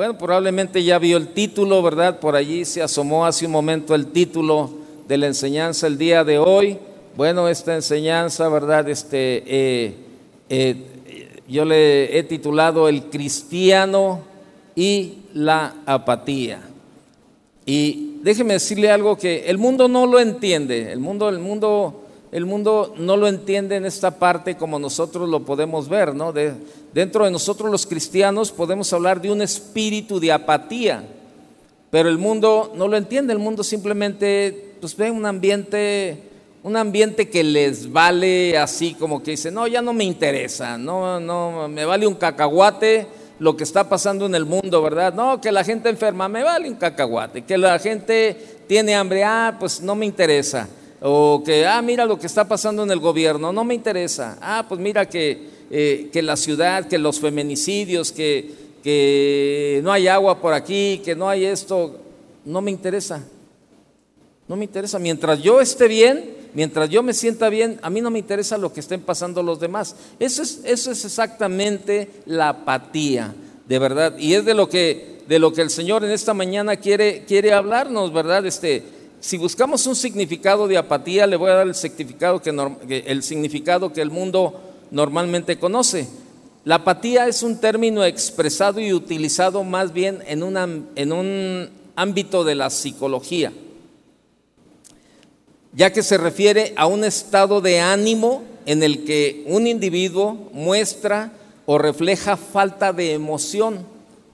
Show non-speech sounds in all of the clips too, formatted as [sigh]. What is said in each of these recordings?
Bueno, probablemente ya vio el título, ¿verdad? Por allí se asomó hace un momento el título de la enseñanza el día de hoy. Bueno, esta enseñanza, ¿verdad? Este, eh, eh, yo le he titulado El cristiano y la apatía. Y déjeme decirle algo que el mundo no lo entiende, el mundo, el mundo, el mundo no lo entiende en esta parte como nosotros lo podemos ver, ¿no? De, dentro de nosotros los cristianos podemos hablar de un espíritu de apatía, pero el mundo no lo entiende, el mundo simplemente pues ve un ambiente un ambiente que les vale así como que dice, no, ya no me interesa, no, no, me vale un cacahuate lo que está pasando en el mundo, ¿verdad? No, que la gente enferma, me vale un cacahuate, que la gente tiene hambre, ah, pues no me interesa, o que, ah, mira lo que está pasando en el gobierno, no me interesa, ah, pues mira que, eh, que la ciudad, que los feminicidios, que, que no hay agua por aquí, que no hay esto, no me interesa, no me interesa, mientras yo esté bien, mientras yo me sienta bien, a mí no me interesa lo que estén pasando los demás. Eso es, eso es exactamente la apatía, de verdad. Y es de lo que, de lo que el Señor en esta mañana quiere, quiere hablarnos, ¿verdad? Este, si buscamos un significado de apatía, le voy a dar el significado que, el mundo normalmente conoce. La apatía es un término expresado y utilizado más bien en, en un ámbito de la psicología ya que se refiere a un estado de ánimo en el que un individuo muestra o refleja falta de emoción,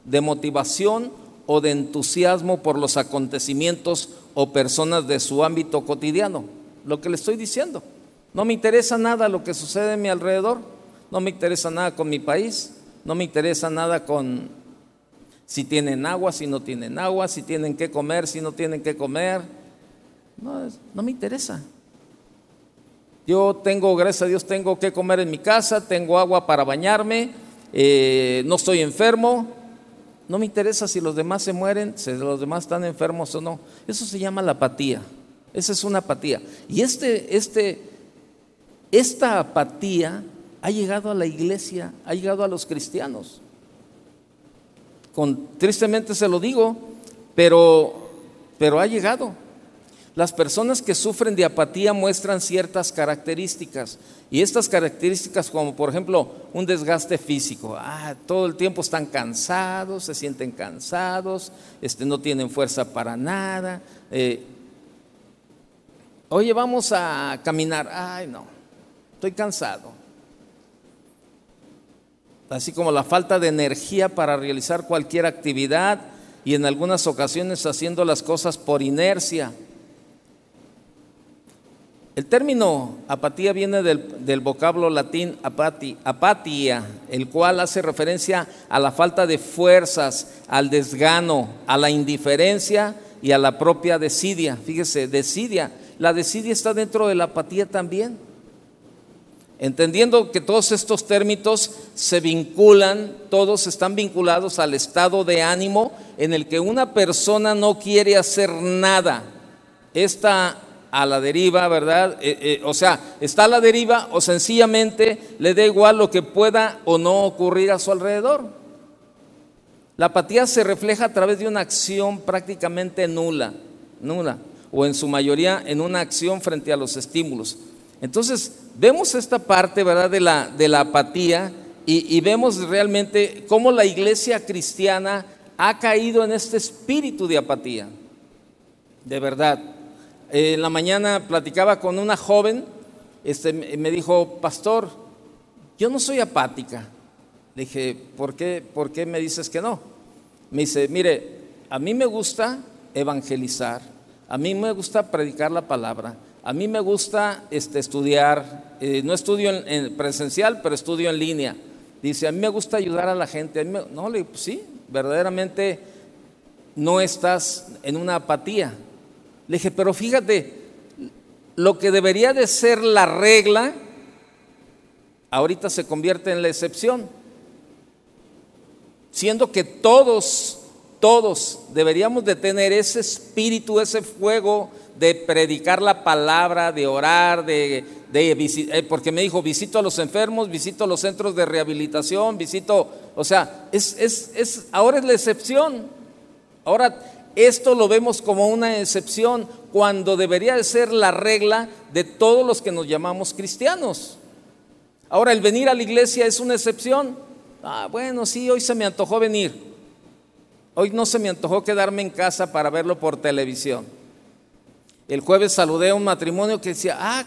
de motivación o de entusiasmo por los acontecimientos o personas de su ámbito cotidiano. Lo que le estoy diciendo. No me interesa nada lo que sucede en mi alrededor, no me interesa nada con mi país, no me interesa nada con si tienen agua, si no tienen agua, si tienen que comer, si no tienen que comer, no, no me interesa. Yo tengo, gracias a Dios, tengo que comer en mi casa, tengo agua para bañarme, eh, no estoy enfermo. No me interesa si los demás se mueren, si los demás están enfermos o no. Eso se llama la apatía. Esa es una apatía. Y este, este, esta apatía ha llegado a la iglesia, ha llegado a los cristianos. Con, tristemente se lo digo, pero, pero ha llegado. Las personas que sufren de apatía muestran ciertas características y estas características como por ejemplo un desgaste físico, ah, todo el tiempo están cansados, se sienten cansados, este, no tienen fuerza para nada. Eh, Oye, vamos a caminar, ay no, estoy cansado. Así como la falta de energía para realizar cualquier actividad y en algunas ocasiones haciendo las cosas por inercia. El término apatía viene del, vocablo latín apati, apatia, el cual hace referencia a la falta de fuerzas, al desgano, a la indiferencia y a la propia desidia. Fíjese, desidia. La desidia está dentro de la apatía también. Entendiendo que todos estos términos se vinculan, todos están vinculados al estado de ánimo en el que una persona no quiere hacer nada. Esta a la deriva, ¿verdad? Eh, eh, o sea, está a la deriva o sencillamente le da igual lo que pueda o no ocurrir a su alrededor. La apatía se refleja a través de una acción prácticamente nula, nula, o en su mayoría en una acción frente a los estímulos. Entonces, vemos esta parte, ¿verdad?, de la, de la apatía y, y vemos realmente cómo la iglesia cristiana ha caído en este espíritu de apatía. De verdad. En la mañana platicaba con una joven, este, me dijo, pastor, yo no soy apática. Le dije, ¿por qué, ¿por qué me dices que no? Me dice, mire, a mí me gusta evangelizar, a mí me gusta predicar la palabra, a mí me gusta este, estudiar, eh, no estudio en, presencial, pero estudio en línea. Dice, a mí me gusta ayudar a la gente. no, le digo, pues sí, verdaderamente no estás en una apatía, le dije, pero fíjate, lo que debería de ser la regla, ahorita se convierte en la excepción. Siendo que todos, todos deberíamos de tener ese espíritu, ese fuego de predicar la palabra, de orar, de, de eh, porque me dijo, visito a los enfermos, visito los centros de rehabilitación, visito O sea, es, es, ahora es la excepción. Ahora esto lo vemos como una excepción cuando debería de ser la regla de todos los que nos llamamos cristianos. Ahora el venir a la iglesia es una excepción. Ah, bueno, sí, hoy se me antojó venir. Hoy no se me antojó quedarme en casa para verlo por televisión. El jueves saludé a un matrimonio que decía, ah,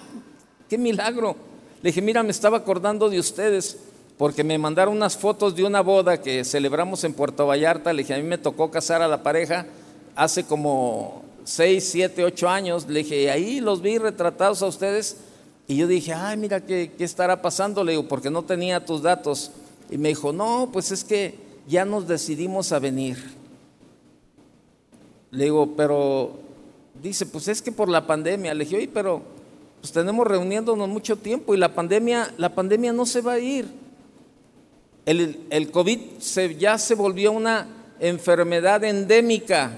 qué milagro. Le dije, mira, me estaba acordando de ustedes porque me mandaron unas fotos de una boda que celebramos en Puerto Vallarta. Le dije, a mí me tocó casar a la pareja hace como 6, 7, 8 años. Le dije, ahí los vi retratados a ustedes. Y yo dije, ay, mira, ¿qué, ¿qué estará pasando? Le digo, porque no tenía tus datos. Y me dijo, no, pues es que ya nos decidimos a venir. Le digo, pero dice, pues es que por la pandemia. Le dije, oye, pero pues tenemos reuniéndonos mucho tiempo y la pandemia, la pandemia no se va a ir. El, el COVID ya se volvió una enfermedad endémica.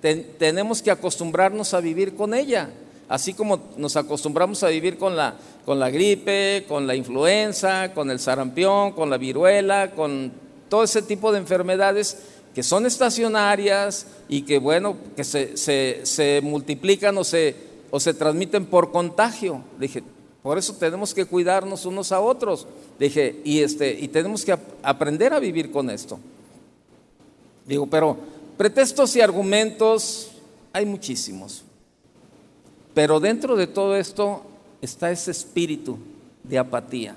Tenemos que acostumbrarnos a vivir con ella, así como nos acostumbramos a vivir con la, con la gripe, con la influenza, con el sarampión, con la viruela, con todo ese tipo de enfermedades que son estacionarias y que, bueno, que se, se, se multiplican o se, o se transmiten por contagio. dije, por eso tenemos que cuidarnos unos a otros. dije, y, este, y tenemos que aprender a vivir con esto. Digo, pero pretextos y argumentos hay muchísimos. Pero dentro de todo esto está ese espíritu de apatía.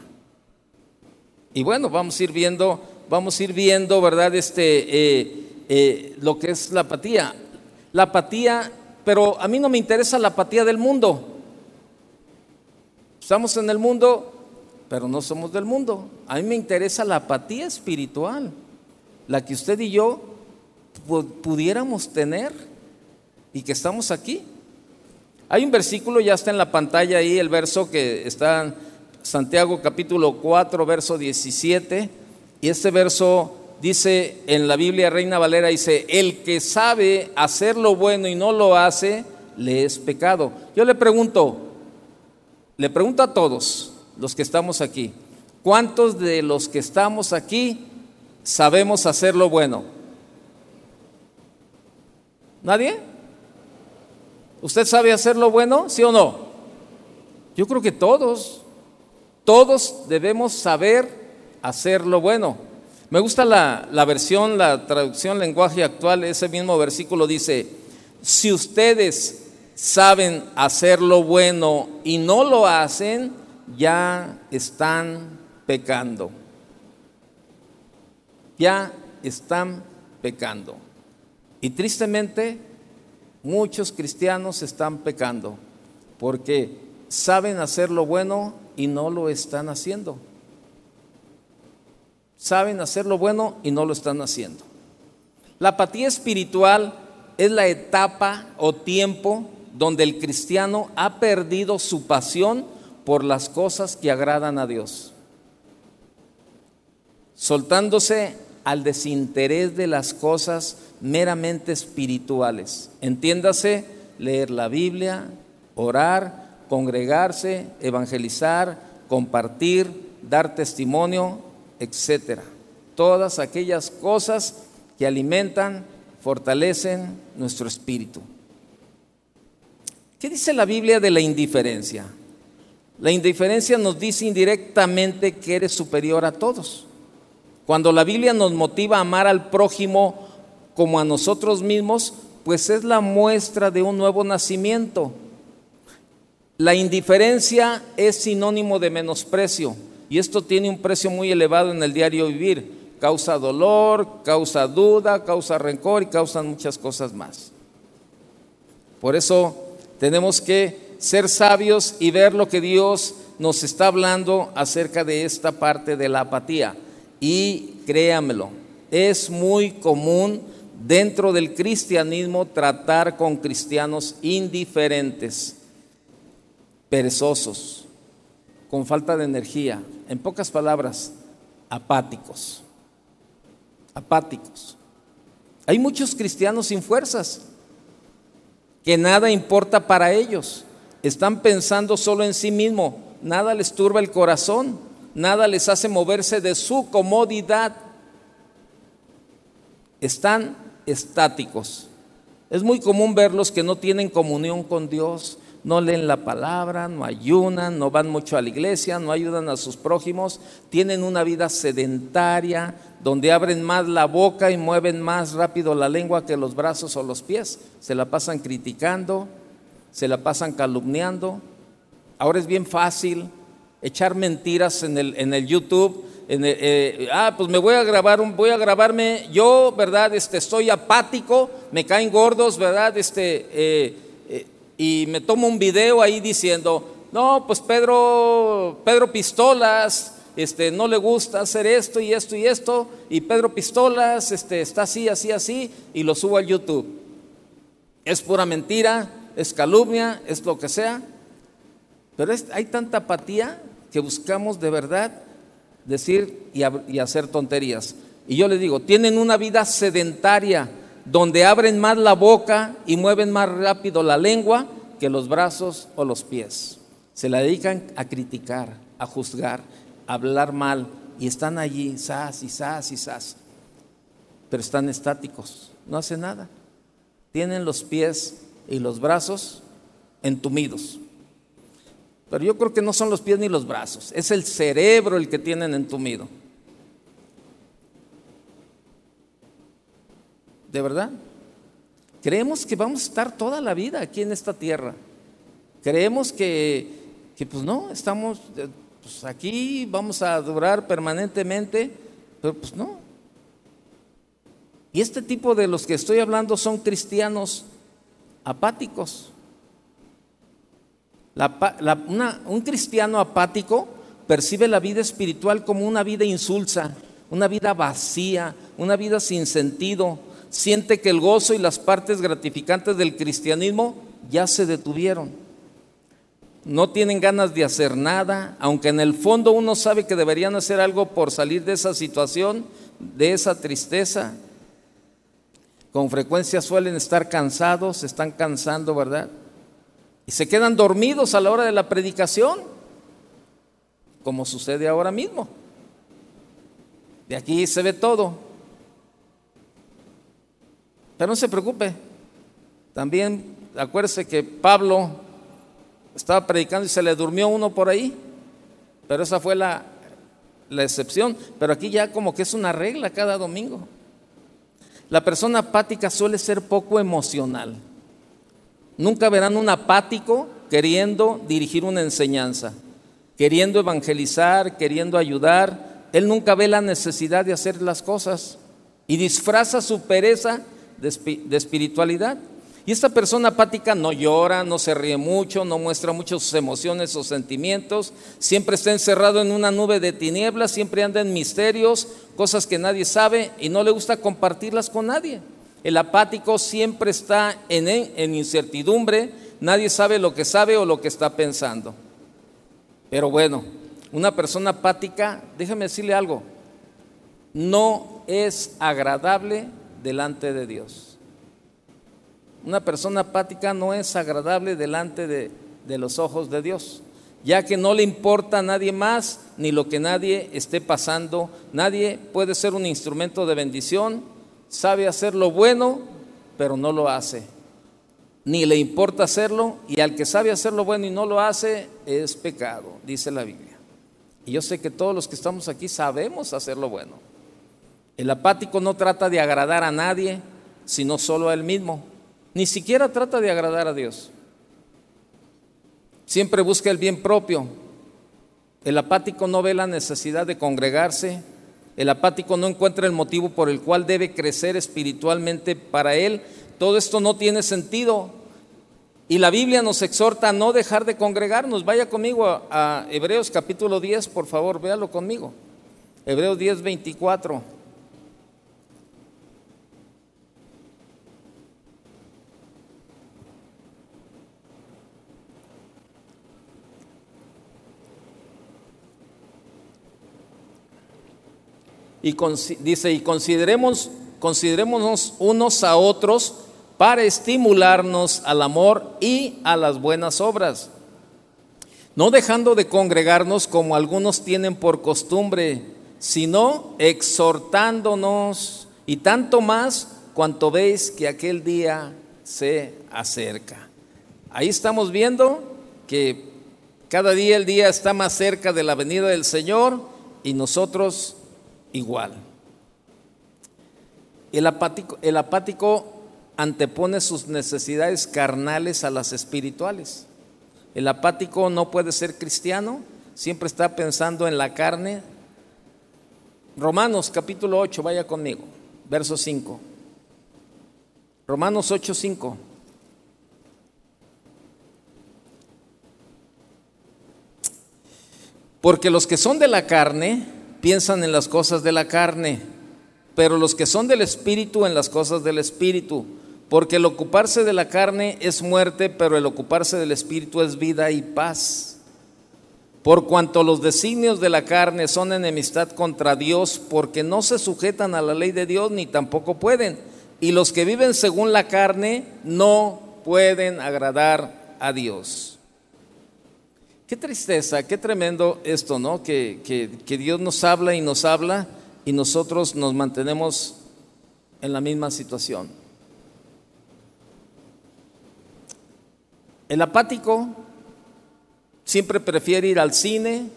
Y bueno, vamos a ir viendo vamos a ir viendo, ¿verdad? Este, eh, eh, lo que es la apatía. La apatía, pero a mí no me interesa la apatía del mundo. Estamos en el mundo, pero no somos del mundo. A mí me interesa la apatía espiritual, la que usted y yo pudiéramos tener y que estamos aquí. Hay un versículo, ya está en la pantalla ahí, el verso que está en Santiago capítulo 4, verso 17 y este verso dice en la Biblia Reina Valera, dice, el que sabe hacer lo bueno y no lo hace, le es pecado. Yo le pregunto, le pregunto a todos los que estamos aquí, ¿cuántos de los que estamos aquí sabemos hacer lo bueno? ¿Nadie? ¿Usted sabe hacer lo bueno? ¿Sí o no? Yo creo que todos, todos debemos saber hacer lo bueno. Me gusta la, la versión, la traducción lenguaje actual, ese mismo versículo dice, si ustedes saben hacer lo bueno y no lo hacen, ya están pecando. Ya están pecando. Y tristemente, muchos cristianos están pecando porque saben hacer lo bueno y no lo están haciendo saben hacer lo bueno y no lo están haciendo. La apatía espiritual es la etapa o tiempo donde el cristiano ha perdido su pasión por las cosas que agradan a Dios, soltándose al desinterés de las cosas meramente espirituales. Entiéndase, leer la Biblia, orar, congregarse, evangelizar, compartir, dar testimonio, etcétera. Todas aquellas cosas que alimentan, fortalecen nuestro espíritu. ¿Qué dice la Biblia de la indiferencia? La indiferencia nos dice indirectamente que eres superior a todos. Cuando la Biblia nos motiva a amar al prójimo como a nosotros mismos, pues es la muestra de un nuevo nacimiento. La indiferencia es sinónimo de menosprecio. Y esto tiene un precio muy elevado en el diario vivir. Causa dolor, causa duda, causa rencor y causan muchas cosas más. Por eso tenemos que ser sabios y ver lo que Dios nos está hablando acerca de esta parte de la apatía. Y créamelo, es muy común dentro del cristianismo tratar con cristianos indiferentes, perezosos, con falta de energía, en pocas palabras, apáticos. Apáticos. Hay muchos cristianos sin fuerzas, que nada importa para ellos. Están pensando solo en sí mismo, nada les turba el corazón, nada les hace moverse de su comodidad. están estáticos. Es muy común verlos que no tienen comunión con Dios, no leen la palabra, no ayunan, no van mucho a la iglesia, no ayudan a sus prójimos, tienen una vida sedentaria, donde abren más la boca y mueven más rápido la lengua que los brazos o los pies. Se la pasan criticando, se la pasan calumniando. Ahora es bien fácil echar mentiras en el, en el YouTube. Eh, ah, pues me voy a grabar, voy a grabarme, yo, ¿verdad? Este, estoy apático, me caen gordos, ¿verdad? Este, eh, eh, y me tomo un video ahí diciendo, no, pues Pedro, Pedro Pistolas, este, no le gusta hacer esto y esto y esto, y Pedro Pistolas este, está así, así, así, y lo subo al YouTube. Es pura mentira, es calumnia, es lo que sea, pero hay tanta apatía que buscamos de verdad decir y, hacer tonterías. Y yo les digo, tienen una vida sedentaria donde abren más la boca y mueven más rápido la lengua que los brazos o los pies. Se la dedican a criticar, a juzgar, a hablar mal y están allí, sas y sas y sas. Pero están estáticos, no hacen nada. Tienen los pies y los brazos entumidos. Pero yo creo que no son los pies ni los brazos, es el cerebro el que tienen entumido. ¿De verdad? Creemos que vamos a estar toda la vida aquí en esta tierra. Creemos que, que pues no, estamos eh, pues aquí, vamos a durar permanentemente, pero pues no. Y este tipo de los que estoy hablando son cristianos apáticos un cristiano apático percibe la vida espiritual como una vida insulsa, una vida vacía, una vida sin sentido. Siente que el gozo y las partes gratificantes del cristianismo ya se detuvieron. No tienen ganas de hacer nada, aunque en el fondo uno sabe que deberían hacer algo por salir de esa situación, de esa tristeza. Con frecuencia suelen estar cansados, se están cansando, ¿verdad? Se quedan dormidos a la hora de la predicación, como sucede ahora mismo. De aquí se ve todo. Pero no se preocupe. También acuérdese que Pablo estaba predicando y se le durmió uno por ahí. Pero esa fue la, la excepción. Pero aquí ya como que es una regla cada domingo. La persona apática suele ser poco emocional. Nunca verán un apático queriendo dirigir una enseñanza, queriendo evangelizar, queriendo ayudar. Él nunca ve la necesidad de hacer las cosas y disfraza su pereza de, espiritualidad. Y esta persona apática no llora, no se ríe mucho, no muestra mucho sus emociones o sentimientos, siempre está encerrado en una nube de tinieblas, siempre anda en misterios, cosas que nadie sabe y no le gusta compartirlas con nadie. El apático siempre está en, incertidumbre, nadie sabe lo que sabe o lo que está pensando. Pero bueno, una persona apática, déjame decirle algo, no es agradable delante de Dios. Una persona apática no es agradable delante de, de, los ojos de Dios, ya que no le importa a nadie más ni lo que nadie esté pasando. Nadie puede ser un instrumento de bendición sabe hacer lo bueno, pero no lo hace. Ni le importa hacerlo, y al que sabe hacer lo bueno y no lo hace, es pecado, dice la Biblia. Y yo sé que todos los que estamos aquí sabemos hacer lo bueno. El apático no trata de agradar a nadie, sino solo a él mismo. Ni siquiera trata de agradar a Dios. Siempre busca el bien propio. El apático no ve la necesidad de congregarse, el apático no encuentra el motivo por el cual debe crecer espiritualmente para él. Todo esto no tiene sentido. Y la Biblia nos exhorta a no dejar de congregarnos. Vaya conmigo a, Hebreos capítulo 10, por favor, véalo conmigo. Hebreos 10, 24. Y dice, y consideremos, considerémonos unos a otros para estimularnos al amor y a las buenas obras, no dejando de congregarnos como algunos tienen por costumbre, sino exhortándonos y tanto más cuanto veis que aquel día se acerca. Ahí estamos viendo que cada día el día está más cerca de la venida del Señor y nosotros igual. El apático, el apático antepone sus necesidades carnales a las espirituales. El apático no puede ser cristiano, siempre está pensando en la carne. Romanos capítulo 8, vaya conmigo, verso 5. Romanos 8, 5. Porque los que son de la carne piensan en las cosas de la carne, pero los que son del espíritu en las cosas del espíritu. Porque el ocuparse de la carne es muerte, pero el ocuparse del espíritu es vida y paz. Por cuanto los designios de la carne son enemistad contra Dios, porque no se sujetan a la ley de Dios ni tampoco pueden. Y los que viven según la carne no pueden agradar a Dios. Qué tristeza, qué tremendo esto, ¿no? Que, que Dios nos habla y nos habla y nosotros nos mantenemos en la misma situación. El apático siempre prefiere ir al cine,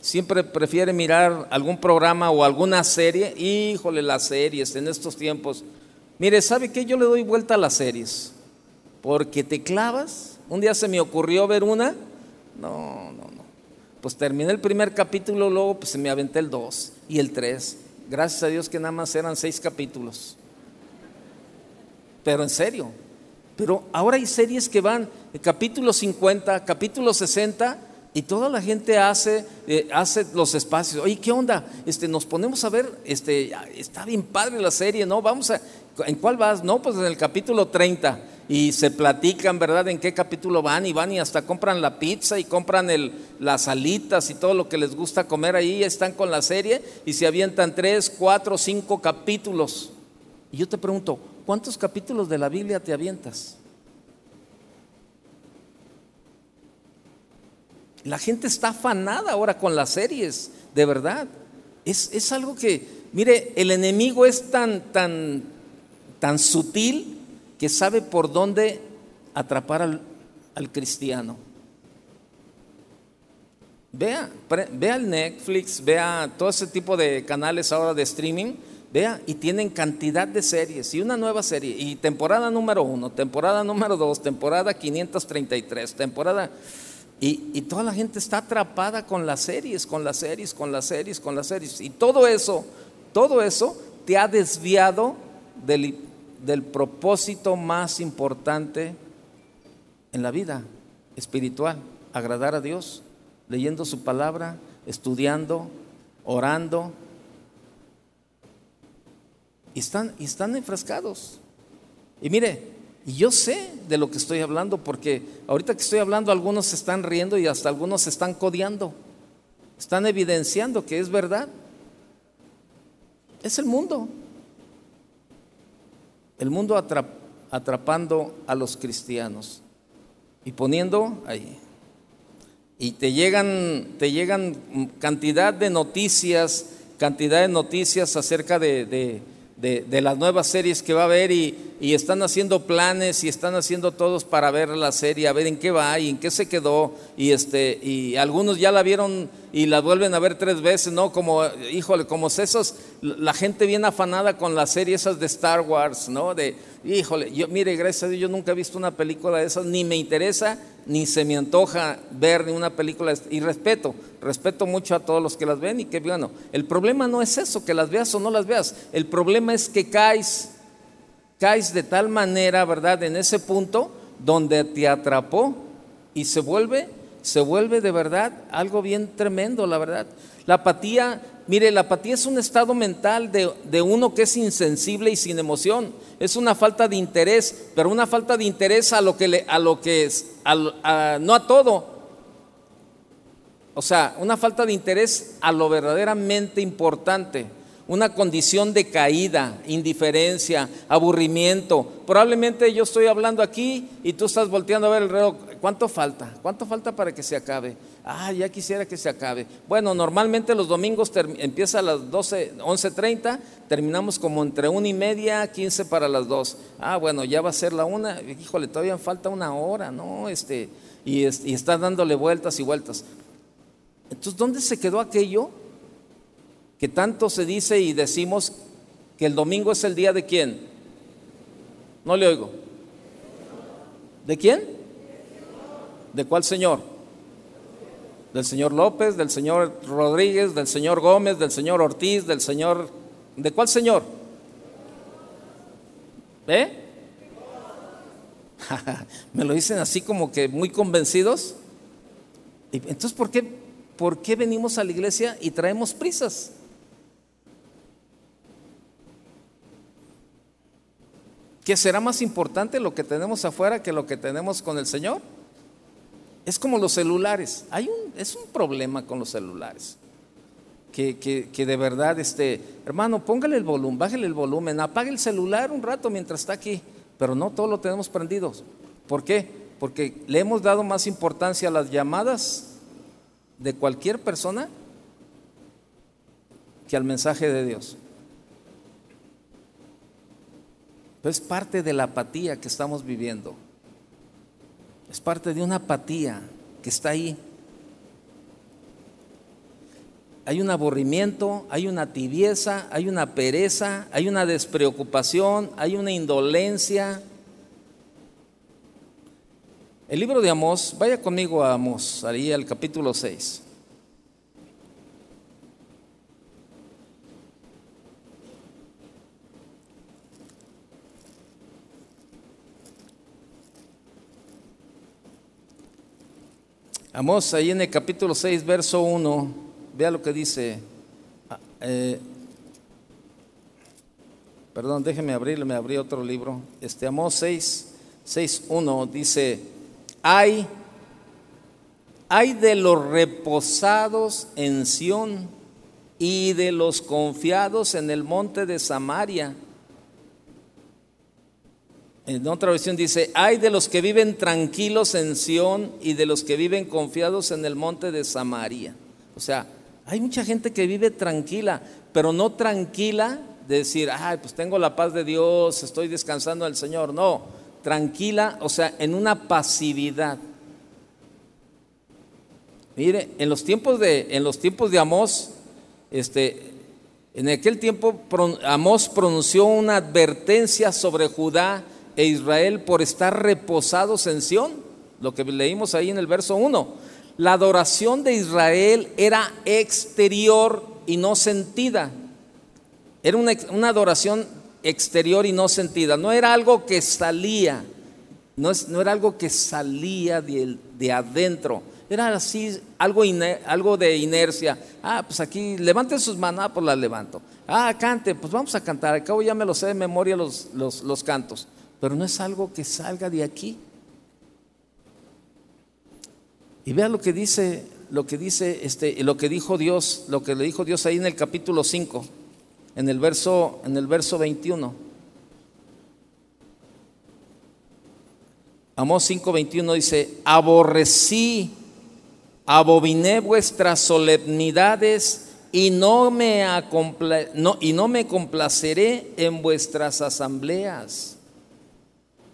siempre prefiere mirar algún programa o alguna serie. Híjole, las series en estos tiempos. Mire, ¿sabe qué? Yo le doy vuelta a las series. Porque te clavas. Un día se me ocurrió ver una. No, no, no. Pues terminé el primer capítulo, luego pues me aventé el 2 y el 3. Gracias a Dios que nada más eran seis capítulos. Pero en serio, pero ahora hay series que van capítulo 50, capítulo 60 y toda la gente hace, eh, hace los espacios. Oye, ¿qué onda? Este, nos ponemos a ver, este, está bien padre la serie, ¿no? Vamos a, ¿en cuál vas? No, pues en el capítulo 30 y se platican, ¿verdad? En qué capítulo van y van y hasta compran la pizza y compran el, las alitas y todo lo que les gusta comer ahí, están con la serie y se avientan tres, cuatro, cinco capítulos. Y yo te pregunto, ¿cuántos capítulos de la Biblia te avientas? La gente está afanada ahora con las series, de verdad. Es, algo que, mire, el enemigo es tan, tan, tan sutil que sabe por dónde atrapar al, cristiano. Vea, vea el Netflix, vea todo ese tipo de canales ahora de streaming Vea, y tienen cantidad de series y una nueva serie, y temporada número uno, temporada número dos, temporada 533, temporada... Y, y, toda la gente está atrapada con las series, con las series, con las series, con las series. Y todo eso, todo eso te ha desviado del, del propósito más importante en la vida espiritual, agradar a Dios, leyendo su palabra, estudiando, orando, y están, y están enfrascados. Y mire, yo sé de lo que estoy hablando porque ahorita que estoy hablando algunos se están riendo y hasta algunos se están codeando. Están evidenciando que es verdad. Es el mundo. El mundo atrapando a los cristianos y poniendo ahí. Y te llegan, te llegan cantidad de noticias, cantidad de noticias acerca de de, las nuevas series que va a haber y, están haciendo planes y están haciendo todos para ver la serie, a ver en qué va y en qué se quedó. Y, este, y algunos ya la vieron y la vuelven a ver tres veces, ¿no? Como, híjole, como esos, la gente bien afanada con las series esas de Star Wars, ¿no? De, híjole, yo, mire, gracias a Dios, yo nunca he visto una película de esas, ni me interesa, ni se me antoja ver ni una película. Y respeto, respeto mucho a todos los que las ven y que, bueno, el problema no es eso, que las veas o no las veas. El problema es que caes, caes de tal manera, ¿verdad? En ese punto donde te atrapó y se vuelve, se vuelve de verdad algo bien tremendo, la verdad. La apatía, mire, la apatía es un estado mental de, uno que es insensible y sin emoción. Es una falta de interés, pero una falta de interés a lo que, le, a lo que es, no a todo. O sea, una falta de interés a lo verdaderamente importante. Una condición de caída, indiferencia, aburrimiento. Probablemente yo estoy hablando aquí y tú estás volteando a ver el reloj. ¿Cuánto falta? ¿Cuánto falta para que se acabe? Ah, ya quisiera que se acabe. Bueno, normalmente los domingos empieza a las 12, 11.30, terminamos como entre una y media, 15 para las 2. Ah, bueno, ya va a ser la una. Híjole, todavía falta una hora, ¿no? Este, y, y está dándole vueltas y vueltas. Entonces, ¿dónde se quedó aquello que tanto se dice y decimos que el domingo es el día de quién? No le oigo. ¿De quién? ¿De cuál señor? del señor López, del señor Rodríguez, del señor Gómez, del señor Ortiz, del señor... ¿De cuál señor? ¿Eh? [laughs] Me lo dicen así como que muy convencidos. Entonces, ¿por qué, ¿por qué venimos a la iglesia y traemos prisas? ¿Que será más importante lo que tenemos afuera que lo que tenemos con el Señor? Es como los celulares. Hay un, es un problema con los celulares. Que, que, de verdad, este, hermano, póngale el volumen, bájale el volumen, apague el celular un rato mientras está aquí. Pero no todo lo tenemos prendido. ¿Por qué? Porque le hemos dado más importancia a las llamadas de cualquier persona que al mensaje de Dios. Es parte de la apatía que estamos viviendo. Es parte de una apatía que está ahí. Hay un aburrimiento, hay una tibieza, hay una pereza, hay una despreocupación, hay una indolencia. El libro de Amós, vaya conmigo a Amós, ahí al capítulo 6. Amós, ahí en el capítulo 6, verso 1, vea lo que dice. Ah, eh, perdón, déjeme abrirle, me abrí otro libro. Este Amós 6, 6, 1 dice, hay, hay de los reposados en Sión y de los confiados en el monte de Samaria en otra versión dice, hay de los que viven tranquilos en Sión y de los que viven confiados en el monte de Samaria. O sea, hay mucha gente que vive tranquila, pero no tranquila de decir, ay, pues tengo la paz de Dios, estoy descansando del Señor. No, tranquila, o sea, en una pasividad. Mire, en los tiempos de, en los tiempos de Amós, este, en aquel tiempo Amós pronunció una advertencia sobre Judá e Israel por estar reposados en Sión, lo que leímos ahí en el verso 1. La adoración de Israel era exterior y no sentida. Era una, adoración exterior y no sentida. No era algo que salía, no, es, no era algo que salía de, de adentro. Era así, algo, algo de inercia. Ah, pues aquí, levanten sus manos, ah, pues las levanto. Ah, cante, pues vamos a cantar. Al cabo ya me lo sé de memoria los, los, los cantos pero no es algo que salga de aquí. Y vea lo que dice, lo que dice, este, lo que dijo Dios, lo que le dijo Dios ahí en el capítulo 5, en el verso, en el verso 21. Amós 5:21 dice, aborrecí, abominé vuestras solemnidades y no me, no, y no me complaceré en vuestras asambleas.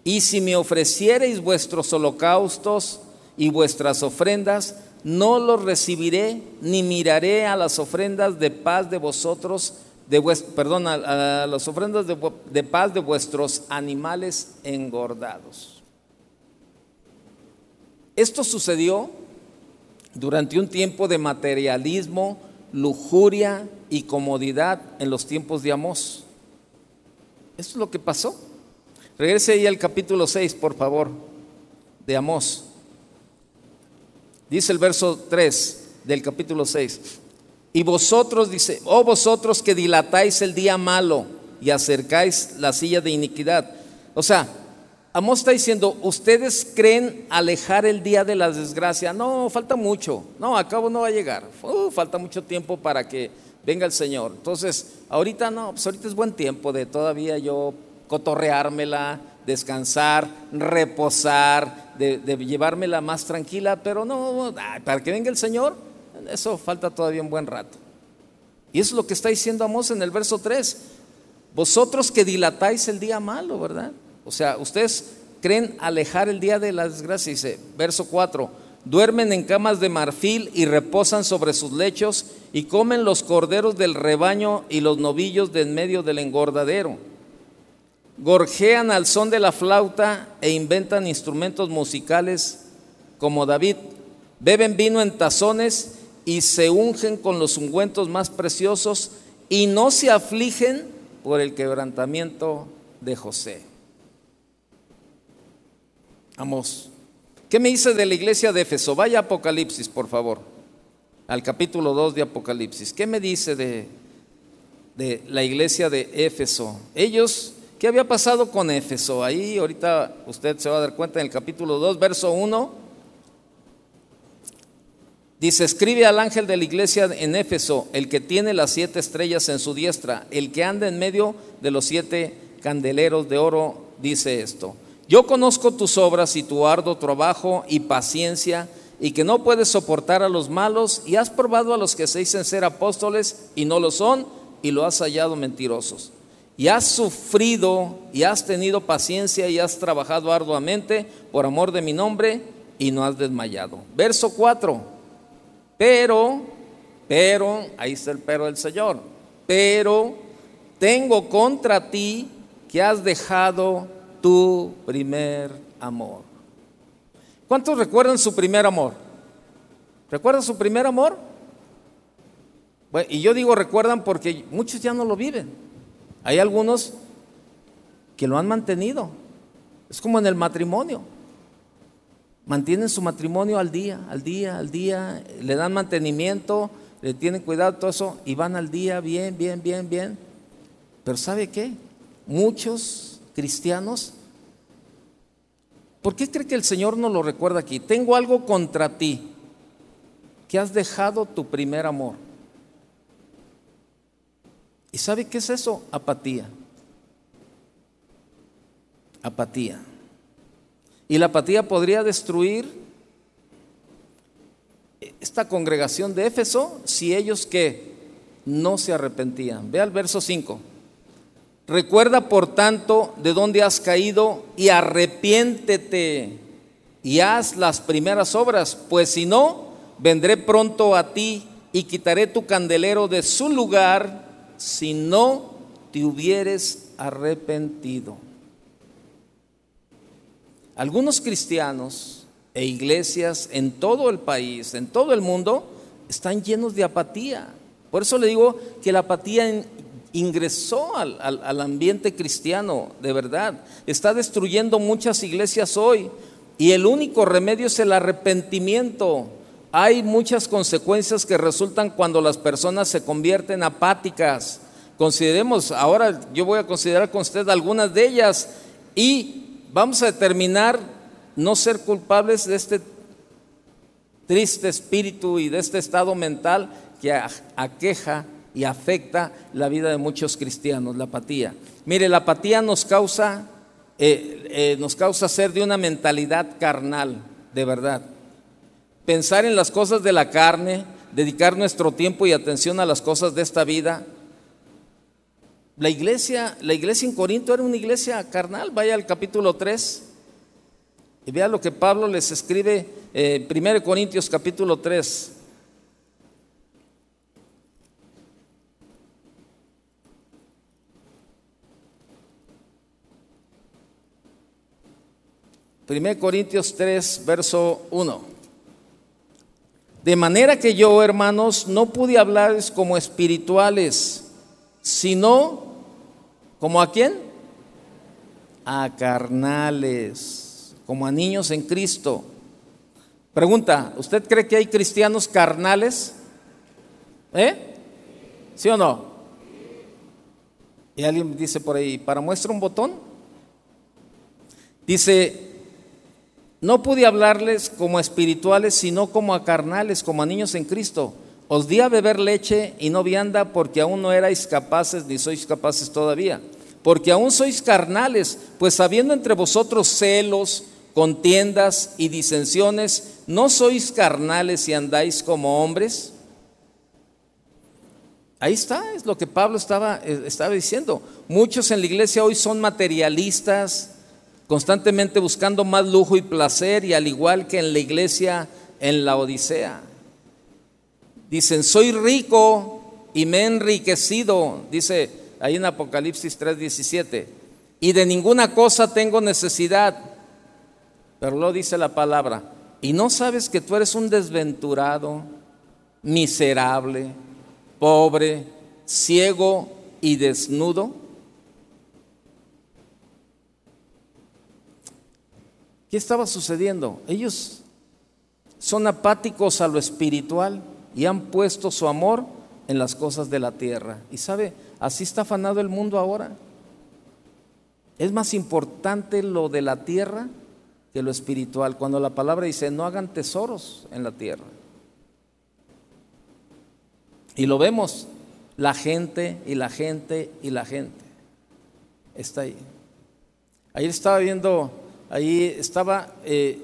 Y si me ofreciereis vuestros holocaustos y vuestras ofrendas, no los recibiré, ni miraré a las ofrendas de paz de vosotros, de perdón, a, las ofrendas de, paz de vuestros animales engordados. Esto sucedió durante un tiempo de materialismo, lujuria y comodidad en los tiempos de Amós. Esto es lo que pasó. Regrese ahí al capítulo 6, por favor, de Amós. Dice el verso 3 del capítulo 6. Y vosotros, dice, oh vosotros que dilatáis el día malo y acercáis la silla de iniquidad. O sea, Amós está diciendo, ustedes creen alejar el día de la desgracia. No, falta mucho. No, a cabo no va a llegar. Uh, falta mucho tiempo para que venga el Señor. Entonces, ahorita no, pues ahorita es buen tiempo de todavía yo cotorreármela, descansar, reposar, de, llevármela más tranquila, pero no, para que venga el Señor, eso falta todavía un buen rato. Y eso es lo que está diciendo Amós en el verso 3. Vosotros que dilatáis el día malo, ¿verdad? O sea, ustedes creen alejar el día de la desgracia, dice, verso 4, duermen en camas de marfil y reposan sobre sus lechos y comen los corderos del rebaño y los novillos de en medio del engordadero. Gorjean al son de la flauta e inventan instrumentos musicales como David. Beben vino en tazones y se ungen con los ungüentos más preciosos y no se afligen por el quebrantamiento de José. Vamos. ¿Qué me dice de la iglesia de Éfeso? Vaya a Apocalipsis, por favor, al capítulo 2 de Apocalipsis. ¿Qué me dice de, de la iglesia de Éfeso? Ellos, ¿qué había pasado con Éfeso? Ahí ahorita usted se va a dar cuenta en el capítulo 2, verso 1. Dice, escribe al ángel de la iglesia en Éfeso, el que tiene las siete estrellas en su diestra, el que anda en medio de los siete candeleros de oro, dice esto. Yo conozco tus obras y tu arduo trabajo y paciencia, y que no puedes soportar a los malos, y has probado a los que se dicen ser apóstoles y no lo son, y lo has hallado mentirosos. Y has sufrido y has tenido paciencia y has trabajado arduamente por amor de mi nombre y no has desmayado. Verso 4. Pero, pero, ahí está el pero del Señor. Pero tengo contra ti que has dejado tu primer amor. ¿Cuántos recuerdan su primer amor? ¿Recuerdan su primer amor? y yo digo recuerdan porque muchos ya no lo viven. Hay algunos que lo han mantenido. Es como en el matrimonio. Mantienen su matrimonio al día, al día, al día, le dan mantenimiento, le tienen cuidado, todo eso, y van al día bien, bien, bien, bien. Pero ¿sabe qué? Muchos cristianos? ¿Por qué cree que el Señor no lo recuerda aquí? Tengo algo contra ti, que has dejado tu primer amor. ¿Y sabe qué es eso? Apatía. Apatía. Y la apatía podría destruir esta congregación de Éfeso si ellos que no se arrepentían. Ve al verso 5. Recuerda, por tanto, de dónde has caído y arrepiéntete y haz las primeras obras, pues si no, vendré pronto a ti y quitaré tu candelero de su lugar si no te hubieres arrepentido. Algunos cristianos e iglesias en todo el país, en todo el mundo, están llenos de apatía. Por eso le digo que la apatía ingresó al, ambiente cristiano, de verdad. Está destruyendo muchas iglesias hoy y el único remedio es el arrepentimiento. Hay muchas consecuencias que resultan cuando las personas se convierten apáticas. Consideremos, ahora yo voy a considerar con usted algunas de ellas y vamos a determinar no ser culpables de este triste espíritu y de este estado mental que aqueja y afecta la vida de muchos cristianos, la apatía. Mire, la apatía nos causa, eh, eh, nos causa ser de una mentalidad carnal, de verdad. Pensar en las cosas de la carne, dedicar nuestro tiempo y atención a las cosas de esta vida. La iglesia, la iglesia en Corinto era una iglesia carnal, vaya al capítulo 3 y vea lo que Pablo les escribe, eh, 1 Corintios capítulo 3. 1 Corintios 3, verso 1. De manera que yo, hermanos, no pude hablarles como espirituales, sino como a quién? A carnales, como a niños en Cristo. Pregunta, ¿usted cree que hay cristianos carnales? ¿Eh? ¿Sí o no? Y alguien dice por ahí, para muestra un botón. Dice, no pude hablarles como espirituales, sino como a carnales, como a niños en Cristo. Os di a beber leche y no vianda porque aún no erais capaces ni sois capaces todavía, porque aún sois carnales, pues habiendo entre vosotros celos, contiendas y disensiones, ¿no sois carnales y andáis como hombres? Ahí está, es lo que Pablo estaba, eh, estaba diciendo. Muchos en la iglesia hoy son materialistas, constantemente buscando más lujo y placer, y al igual que en la iglesia en la Odisea. Dicen, soy rico y me he enriquecido, dice ahí en Apocalipsis 3:17, y de ninguna cosa tengo necesidad. Pero lo dice la palabra, y no sabes que tú eres un desventurado, miserable, pobre, ciego y desnudo. ¿Qué estaba sucediendo? Ellos son apáticos a lo espiritual y han puesto su amor en las cosas de la tierra. Y sabe, así está afanado el mundo ahora. Es más importante lo de la tierra que lo espiritual. Cuando la palabra dice, no hagan tesoros en la tierra. Y lo vemos, la gente y la gente y la gente. Está ahí. Ayer estaba viendo, ahí estaba, eh,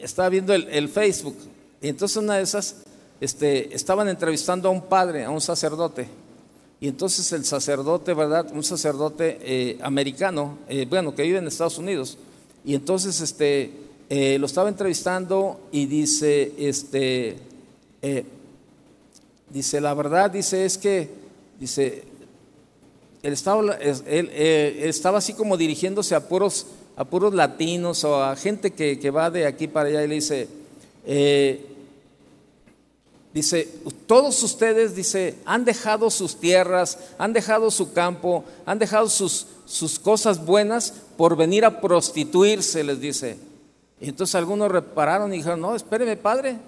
estaba viendo el, Facebook. Y entonces una de esas, este, estaban entrevistando a un padre, a un sacerdote. Y entonces el sacerdote, ¿verdad? Un sacerdote eh, americano, eh, bueno, que vive en Estados Unidos. Y entonces este, lo estaba entrevistando y dice, este, Dice, la verdad, dice, es que, dice, él estaba, él, estaba así como dirigiéndose a puros, a puros latinos o a gente que, va de aquí para allá y le dice, eh, dice, todos ustedes, dice, han dejado sus tierras, han dejado su campo, han dejado sus, sus cosas buenas por venir a prostituirse, les dice. Y entonces algunos repararon y dijeron, no, espéreme, padre,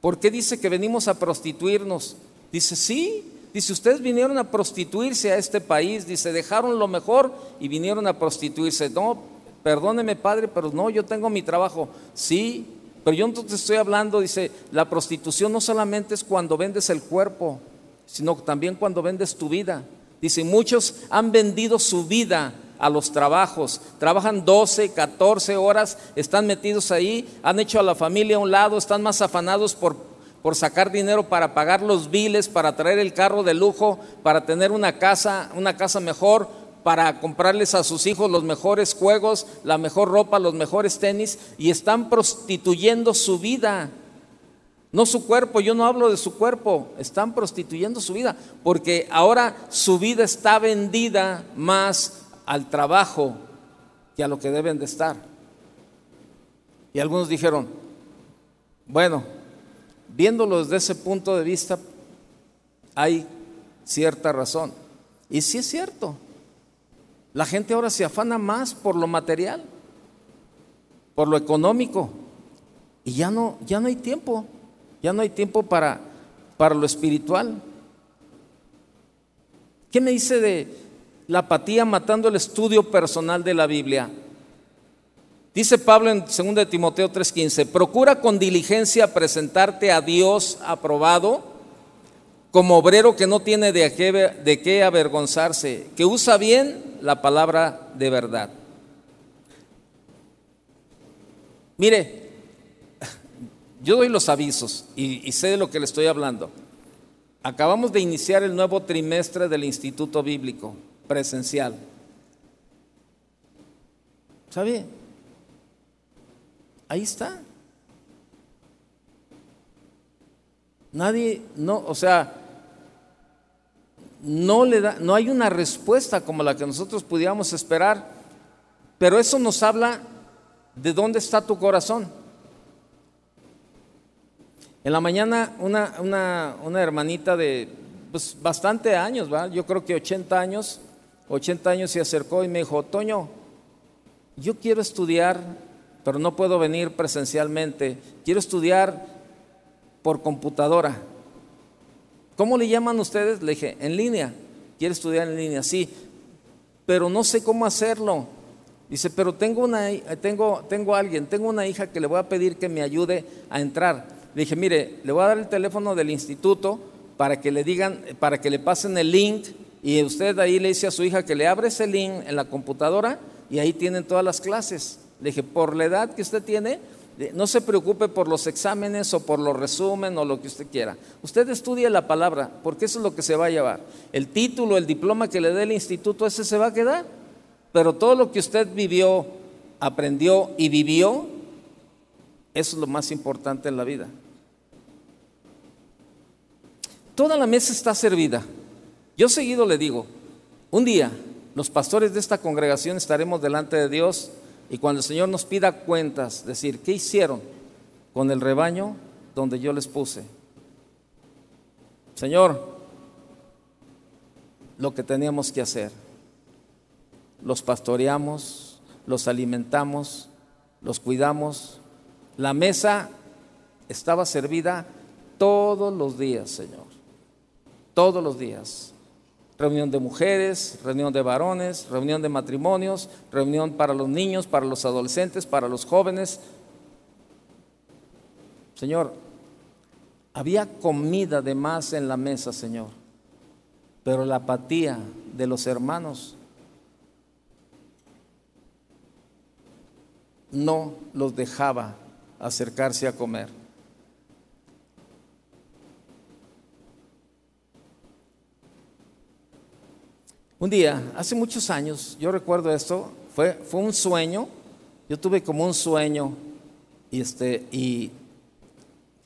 ¿Por qué dice que venimos a prostituirnos? Dice, sí, dice, ustedes vinieron a prostituirse a este país, dice, dejaron lo mejor y vinieron a prostituirse. No, perdóneme padre, pero no, yo tengo mi trabajo. Sí, pero yo no te estoy hablando, dice, la prostitución no solamente es cuando vendes el cuerpo, sino también cuando vendes tu vida. Dice, muchos han vendido su vida a los trabajos. Trabajan 12, 14 horas, están metidos ahí, han hecho a la familia a un lado, están más afanados por, por sacar dinero para pagar los biles, para traer el carro de lujo, para tener una casa, una casa mejor, para comprarles a sus hijos los mejores juegos, la mejor ropa, los mejores tenis, y están prostituyendo su vida. No su cuerpo, yo no hablo de su cuerpo, están prostituyendo su vida, porque ahora su vida está vendida más al trabajo que a lo que deben de estar. Y algunos dijeron, bueno, viéndolo desde ese punto de vista, hay cierta razón. Y sí es cierto, la gente ahora se afana más por lo material, por lo económico, y ya no, ya no hay tiempo, ya no hay tiempo para, para lo espiritual. ¿Qué me dice de, la apatía matando el estudio personal de la Biblia. Dice Pablo en 2 Timoteo 3:15, procura con diligencia presentarte a Dios aprobado como obrero que no tiene de qué, avergonzarse, que usa bien la palabra de verdad. Mire, [laughs] yo doy los avisos y, sé de lo que le estoy hablando. Acabamos de iniciar el nuevo trimestre del Instituto Bíblico presencial. ¿Sabe? Ahí está. Nadie, no, o sea, no le da, no hay una respuesta como la que nosotros pudiéramos esperar, pero eso nos habla de dónde está tu corazón. En la mañana una, una, una hermanita de pues, bastante años, yo creo que 80 años, 80 años se acercó y me dijo, Toño, yo quiero estudiar, pero no puedo venir presencialmente, quiero estudiar por computadora. ¿Cómo le llaman ustedes? Le dije, en línea, quiero estudiar en línea, sí, pero no sé cómo hacerlo. Dice, pero tengo, una, tengo, tengo alguien, tengo una hija que le voy a pedir que me ayude a entrar. Le dije, mire, le voy a dar el teléfono del instituto para que le digan, para que le pasen el link y usted ahí le dice a su hija que le abre ese link en la computadora y ahí tienen todas las clases. Le dije, por la edad que usted tiene, no se preocupe por los exámenes o por los resumen o lo que usted quiera. Usted estudie la palabra, porque eso es lo que se va a llevar. El título, el diploma que le dé el instituto, ese se va a quedar. Pero todo lo que usted vivió, aprendió y vivió, es lo más importante en la vida. Toda la mesa está servida. Yo seguido le digo, un día los pastores de esta congregación estaremos delante de Dios y cuando el Señor nos pida cuentas, decir, ¿qué hicieron con el rebaño donde yo les puse? Señor, lo que teníamos que hacer. Los pastoreamos, los alimentamos, los cuidamos. La mesa estaba servida todos los días, Señor. Todos los días reunión de mujeres, reunión de varones, reunión de matrimonios, reunión para los niños, para los adolescentes, para los jóvenes. Señor, había comida de más en la mesa, Señor, pero la apatía de los hermanos no los dejaba acercarse a comer. Un día, hace muchos años, yo recuerdo esto, fue, fue un sueño, yo tuve como un sueño y, este, y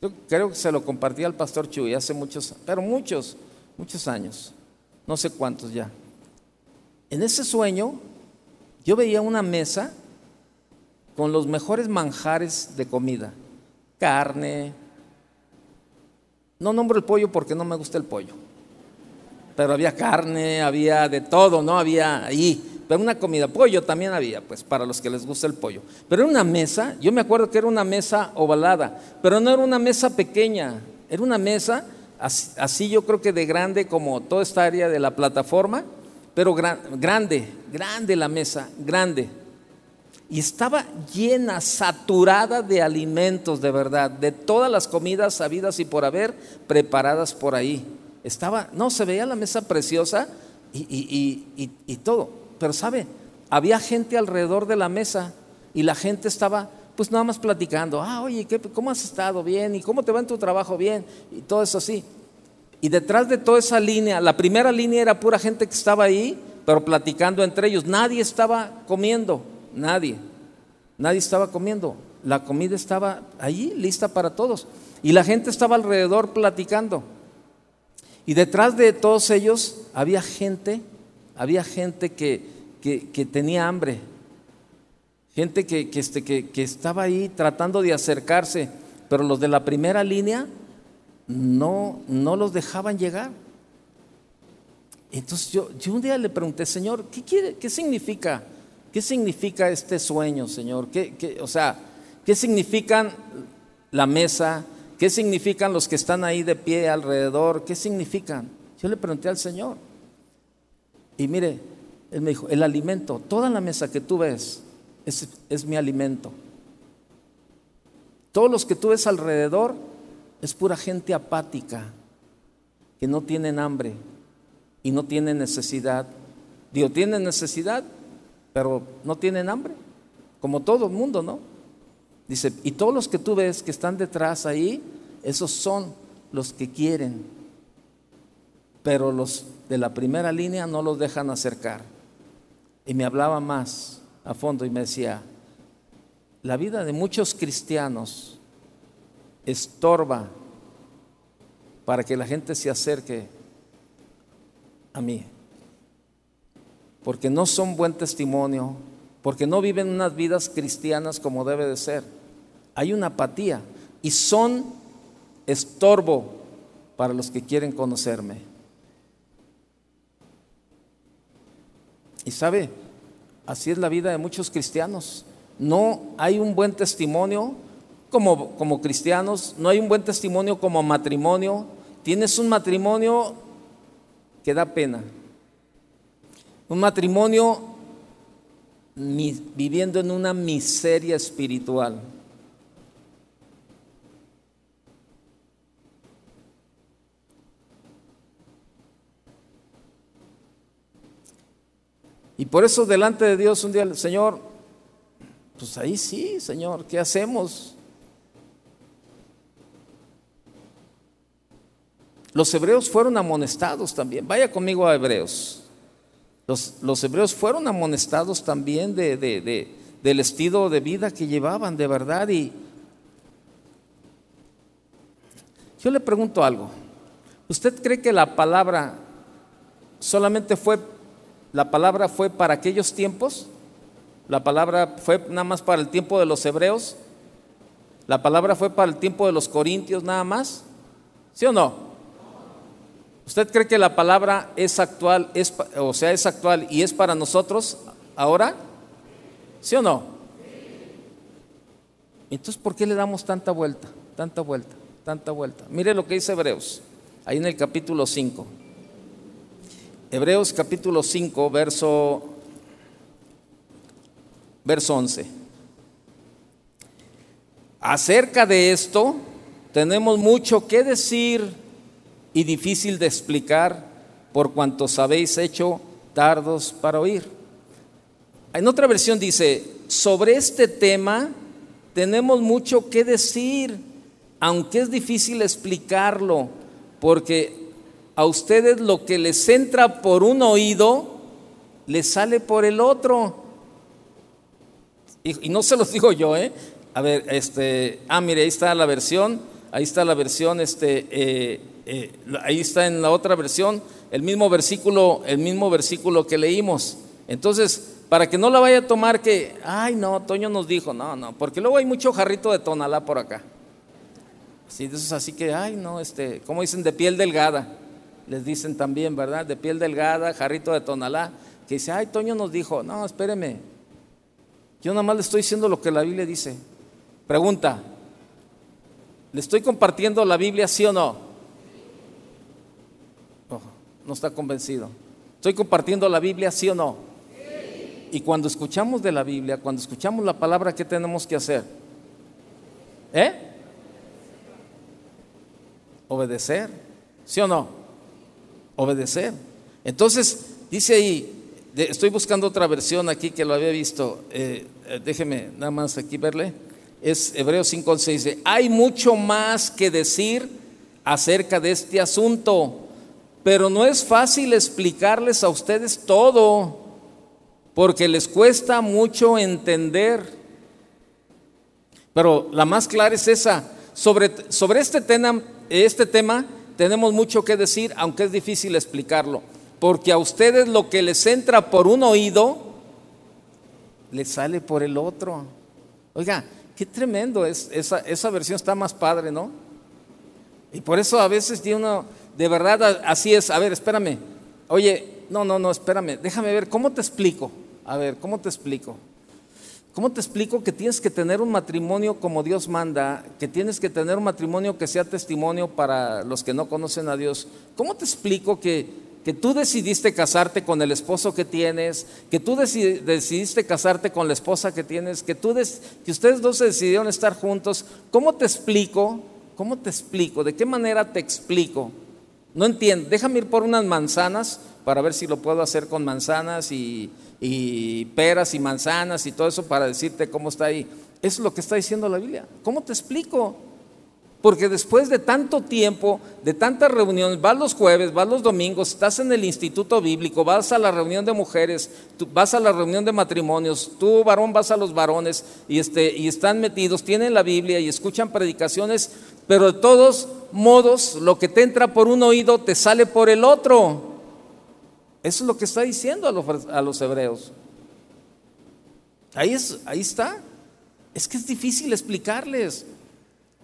yo creo que se lo compartí al pastor Chuy hace muchos, pero muchos, muchos años, no sé cuántos ya. En ese sueño yo veía una mesa con los mejores manjares de comida, carne, no nombro el pollo porque no me gusta el pollo pero había carne, había de todo, ¿no? Había ahí, pero una comida, pollo también había, pues para los que les gusta el pollo. Pero era una mesa, yo me acuerdo que era una mesa ovalada, pero no era una mesa pequeña, era una mesa así, yo creo que de grande como toda esta área de la plataforma, pero grande, grande la mesa, grande. Y estaba llena, saturada de alimentos, de verdad, de todas las comidas sabidas y por haber preparadas por ahí. Estaba, no, se veía la mesa preciosa y, todo. Pero sabe, había gente alrededor de la mesa y la gente estaba pues nada más platicando. Ah, oye, ¿cómo has estado? Bien. ¿Y cómo te va en tu trabajo? Bien. Y todo eso así. Y detrás de toda esa línea, la primera línea era pura gente que estaba ahí, pero platicando entre ellos. Nadie estaba comiendo, nadie. Nadie estaba comiendo. La comida estaba allí, lista para todos. Y la gente estaba alrededor platicando. Y detrás de todos ellos había gente, había gente que, tenía hambre, gente este, que, que, estaba ahí tratando de acercarse, pero los de la primera línea no, no los dejaban llegar. Entonces yo, yo un día le pregunté, Señor, ¿qué, quiere, qué significa? ¿Qué significa este sueño, Señor? ¿Qué, o sea, ¿qué significan la mesa? ¿Qué significan los que están ahí de pie alrededor? ¿Qué significan? Yo le pregunté al Señor. Y mire, Él me dijo, el alimento, toda la mesa que tú ves es, es mi alimento. Todos los que tú ves alrededor es pura gente apática, que no tienen hambre y no tienen necesidad. Digo, tienen necesidad, pero no tienen hambre, como todo el mundo, ¿no? Dice, y todos los que tú ves que están detrás ahí, esos son los que quieren, pero los de la primera línea no los dejan acercar. Y me hablaba más a fondo y me decía, la vida de muchos cristianos estorba para que la gente se acerque a mí, porque no son buen testimonio, porque no viven unas vidas cristianas como debe de ser. Hay una apatía y son estorbo para los que quieren conocerme. Y sabe, así es la vida de muchos cristianos. No hay un buen testimonio como, como cristianos, no hay un buen testimonio como matrimonio. Tienes un matrimonio que da pena. Un matrimonio viviendo en una miseria espiritual. por eso delante de Dios un día Señor, pues ahí sí, Señor, ¿qué hacemos? Los hebreos fueron amonestados también. Vaya conmigo a Hebreos. Los, los hebreos fueron amonestados también de, de, del estilo de vida que llevaban, de verdad. Y yo le pregunto algo. ¿Usted cree que la palabra solamente fue, la palabra fue para aquellos tiempos? ¿La palabra fue nada más para el tiempo de los hebreos? ¿La palabra fue para el tiempo de los corintios nada más? ¿Sí o no? ¿Usted cree que la palabra es actual, es, o sea, es actual y es para nosotros ahora? ¿Sí o no? Entonces, ¿por qué le damos tanta vuelta, tanta vuelta, tanta vuelta? Mire lo que dice Hebreos, ahí en el capítulo 5. Hebreos capítulo 5, verso, verso 11. Acerca de esto, tenemos mucho que decir y difícil de explicar por cuantos habéis hecho tardos para oír. En otra versión dice, sobre este tema tenemos mucho que decir, aunque es difícil explicarlo, porque a ustedes lo que les entra por un oído, les sale por el otro. Y, no se los [laughs] digo yo, ¿eh? A ver, este, ah, mire, ahí está la versión, ahí está la versión, este, eh, eh, ahí está en la otra versión, el mismo versículo, el mismo versículo que leímos. Entonces, para que no la vaya a tomar que, ay no, Toño nos dijo, no, no, porque luego hay mucho jarrito de tonalá por acá. Sí, eso es así que, ay no, este, como dicen, de piel delgada, les dicen también, ¿verdad? De piel delgada, jarrito de tonalá, que dice, ay, Toño nos dijo, no, espéreme, yo nada más le estoy diciendo lo que la Biblia dice. Pregunta, ¿le estoy compartiendo la Biblia, sí o no? No está convencido. ¿Estoy compartiendo la Biblia, sí o no? Y cuando escuchamos de la Biblia, cuando escuchamos la palabra, ¿qué tenemos que hacer? ¿Eh? Obedecer. ¿Sí o no? Obedecer. Entonces, dice ahí, estoy buscando otra versión aquí que lo había visto. Eh, eh, déjeme nada más aquí verle. Es Hebreos 5.11. Dice, hay mucho más que decir acerca de este asunto pero no es fácil explicarles a ustedes todo, porque les cuesta mucho entender. Pero la más clara es esa. Sobre, sobre este, tema, este tema tenemos mucho que decir, aunque es difícil explicarlo, porque a ustedes lo que les entra por un oído, les sale por el otro. Oiga, qué tremendo es, esa, esa versión está más padre, ¿no? Y por eso a veces tiene uno de verdad así es. A ver, espérame. Oye, no, no, no, espérame. Déjame ver, ¿cómo te explico? A ver, ¿cómo te explico? ¿Cómo te explico que tienes que tener un matrimonio como Dios manda, que tienes que tener un matrimonio que sea testimonio para los que no conocen a Dios? ¿Cómo te explico que, que tú decidiste casarte con el esposo que tienes, que tú decidiste casarte con la esposa que tienes, que, tú que ustedes dos decidieron estar juntos? ¿Cómo te explico? ¿Cómo te explico? ¿De qué manera te explico? No entiendo. Déjame ir por unas manzanas para ver si lo puedo hacer con manzanas y, peras y manzanas y todo eso para decirte cómo está ahí. Eso es lo que está diciendo la Biblia. ¿Cómo te explico? Porque después de tanto tiempo, de tantas reuniones, vas los jueves, vas los domingos, estás en el instituto bíblico, vas a la reunión de mujeres, vas a la reunión de matrimonios, tú varón vas a los varones y, este, y están metidos, tienen la Biblia y escuchan predicaciones, pero de todos modos lo que te entra por un oído te sale por el otro. Eso es lo que está diciendo a los, a los hebreos. Ahí, es, ahí está. Es que es difícil explicarles.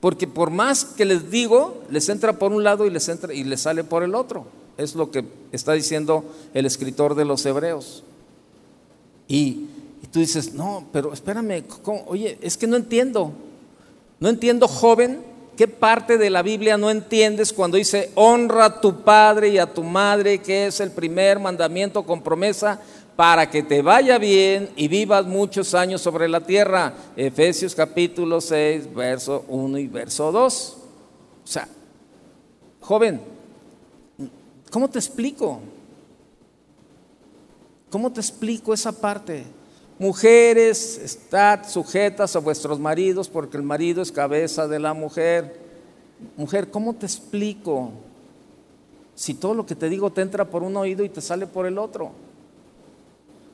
Porque por más que les digo, les entra por un lado y les, entra, y les sale por el otro. Es lo que está diciendo el escritor de los hebreos. Y, tú dices, no, pero espérame, oye, es que no entiendo. No entiendo, joven, qué parte de la Biblia no entiendes cuando dice, honra a tu padre y a tu madre, que es el primer mandamiento con promesa para que te vaya bien y vivas muchos años sobre la tierra. Efesios capítulo 6, verso 1 y verso 2. O sea, joven, ¿cómo te explico? ¿Cómo te explico esa parte? Mujeres, estad sujetas a vuestros maridos porque el marido es cabeza de la mujer. Mujer, ¿cómo te explico? Si todo lo que te digo te entra por un oído y te sale por el otro.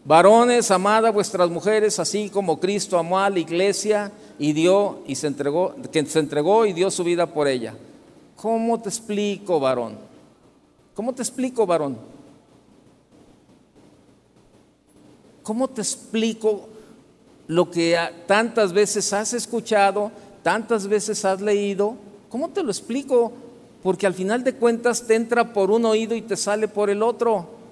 Varones, amad a vuestras mujeres, así como Cristo amó a la iglesia y dio y se entregó, que se entregó y dio su vida por ella. ¿Cómo te explico, varón? ¿Cómo te explico, varón? ¿Cómo te explico lo que tantas veces has escuchado, tantas veces has leído? ¿Cómo te lo explico? Porque al final de cuentas te entra por un oído y te sale por el otro.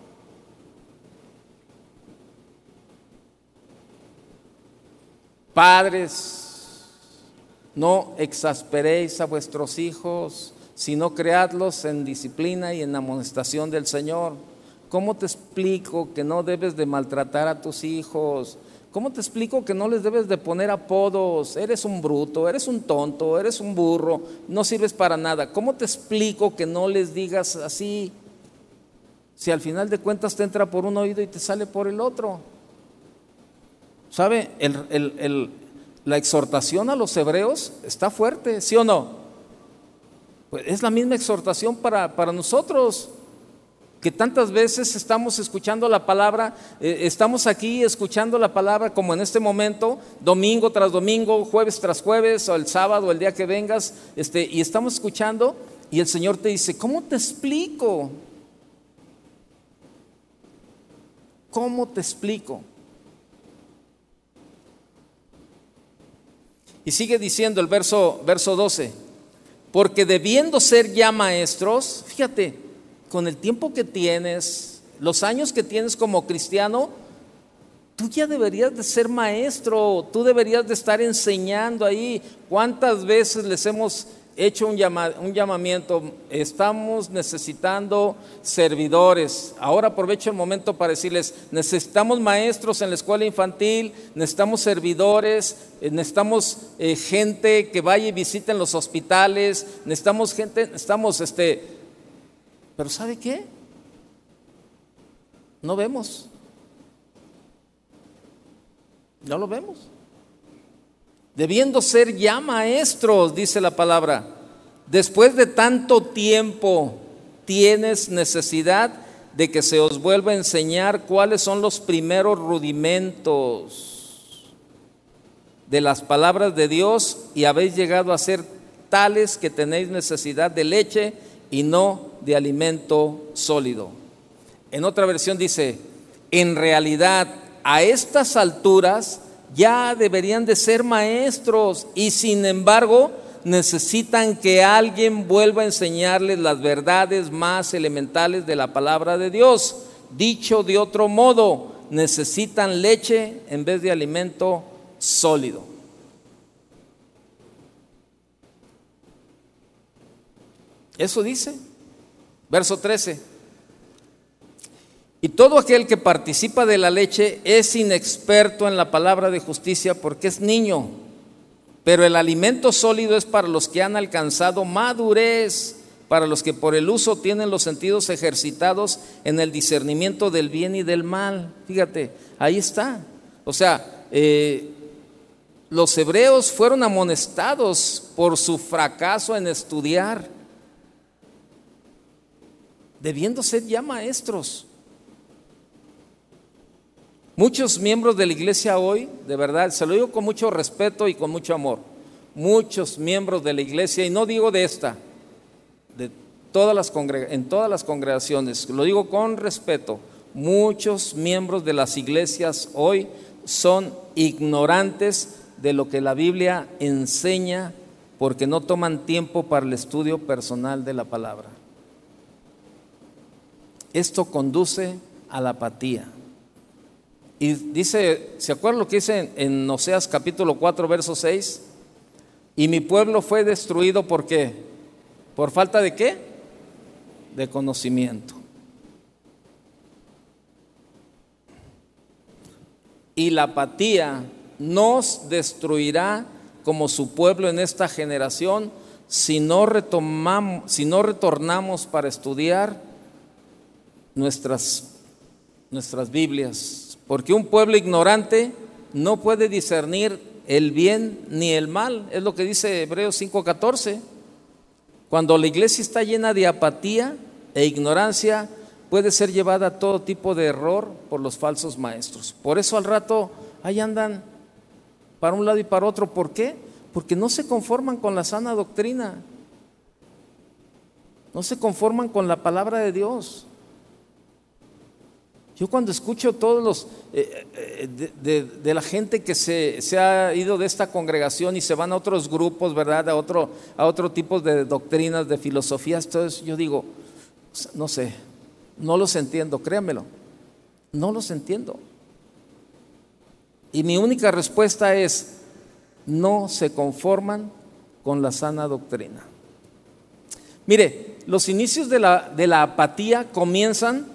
Padres, no exasperéis a vuestros hijos, sino creadlos en disciplina y en amonestación del Señor. ¿Cómo te explico que no debes de maltratar a tus hijos? ¿Cómo te explico que no les debes de poner apodos? Eres un bruto, eres un tonto, eres un burro, no sirves para nada. ¿Cómo te explico que no les digas así? Si al final de cuentas te entra por un oído y te sale por el otro. ¿Sabe? la exhortación a los hebreos está fuerte, ¿sí o no? Pues es la misma exhortación para, para nosotros, que tantas veces estamos escuchando la palabra, eh, estamos aquí escuchando la palabra como en este momento, domingo tras domingo, jueves tras jueves, o el sábado, el día que vengas, este, y estamos escuchando y el Señor te dice, ¿cómo te explico? ¿Cómo te explico? Y sigue diciendo el verso, verso 12, porque debiendo ser ya maestros, fíjate, con el tiempo que tienes, los años que tienes como cristiano, tú ya deberías de ser maestro, tú deberías de estar enseñando ahí. ¿Cuántas veces les hemos hecho un, llamamiento, estamos necesitando servidores. Ahora aprovecho el momento para decirles, necesitamos maestros en la escuela infantil, necesitamos servidores, eh, necesitamos eh, gente que vaya y visite en los hospitales, necesitamos gente, necesitamos este... Pero ¿sabe qué? No vemos. No lo vemos debiendo ser ya maestros, dice la palabra. Después de tanto tiempo, tienes necesidad de que se os vuelva a enseñar cuáles son los primeros rudimentos de las palabras de Dios y habéis llegado a ser tales que tenéis necesidad de leche y no de alimento sólido. En otra versión dice, en realidad a estas alturas ya deberían de ser maestros y sin embargo necesitan que alguien vuelva a enseñarles las verdades más elementales de la palabra de Dios. Dicho de otro modo, necesitan leche en vez de alimento sólido. Eso dice. Verso 13. Y todo aquel que participa de la leche es inexperto en la palabra de justicia porque es niño. Pero el alimento sólido es para los que han alcanzado madurez, para los que por el uso tienen los sentidos ejercitados en el discernimiento del bien y del mal. Fíjate, ahí está. O sea, eh, los hebreos fueron amonestados por su fracaso en estudiar, debiendo ser ya maestros. Muchos miembros de la iglesia hoy, de verdad, se lo digo con mucho respeto y con mucho amor, muchos miembros de la iglesia, y no digo de esta, de todas las en todas las congregaciones, lo digo con respeto, muchos miembros de las iglesias hoy son ignorantes de lo que la Biblia enseña porque no toman tiempo para el estudio personal de la palabra. Esto conduce a la apatía. Y dice, ¿se acuerdan lo que dice en, Oseas capítulo 4, verso 6? Y mi pueblo fue destruido por qué? ¿Por falta de qué? De conocimiento. Y la apatía nos destruirá como su pueblo en esta generación si no, retomamos, si no retornamos para estudiar nuestras nuestras Biblias, porque un pueblo ignorante no puede discernir el bien ni el mal, es lo que dice Hebreos 5:14. Cuando la iglesia está llena de apatía e ignorancia, puede ser llevada a todo tipo de error por los falsos maestros. Por eso al rato ahí andan para un lado y para otro. ¿Por qué? Porque no se conforman con la sana doctrina. No se conforman con la palabra de Dios. Yo cuando escucho todos los eh, eh, de, la gente que se, ha ido de esta congregación y se van a otros grupos, ¿verdad? A otro, a otro tipo de doctrinas, de filosofías, entonces yo digo, no sé, no los entiendo, créanmelo, no los entiendo. Y mi única respuesta es, no se conforman con la sana doctrina. Mire, los inicios de la, de la apatía comienzan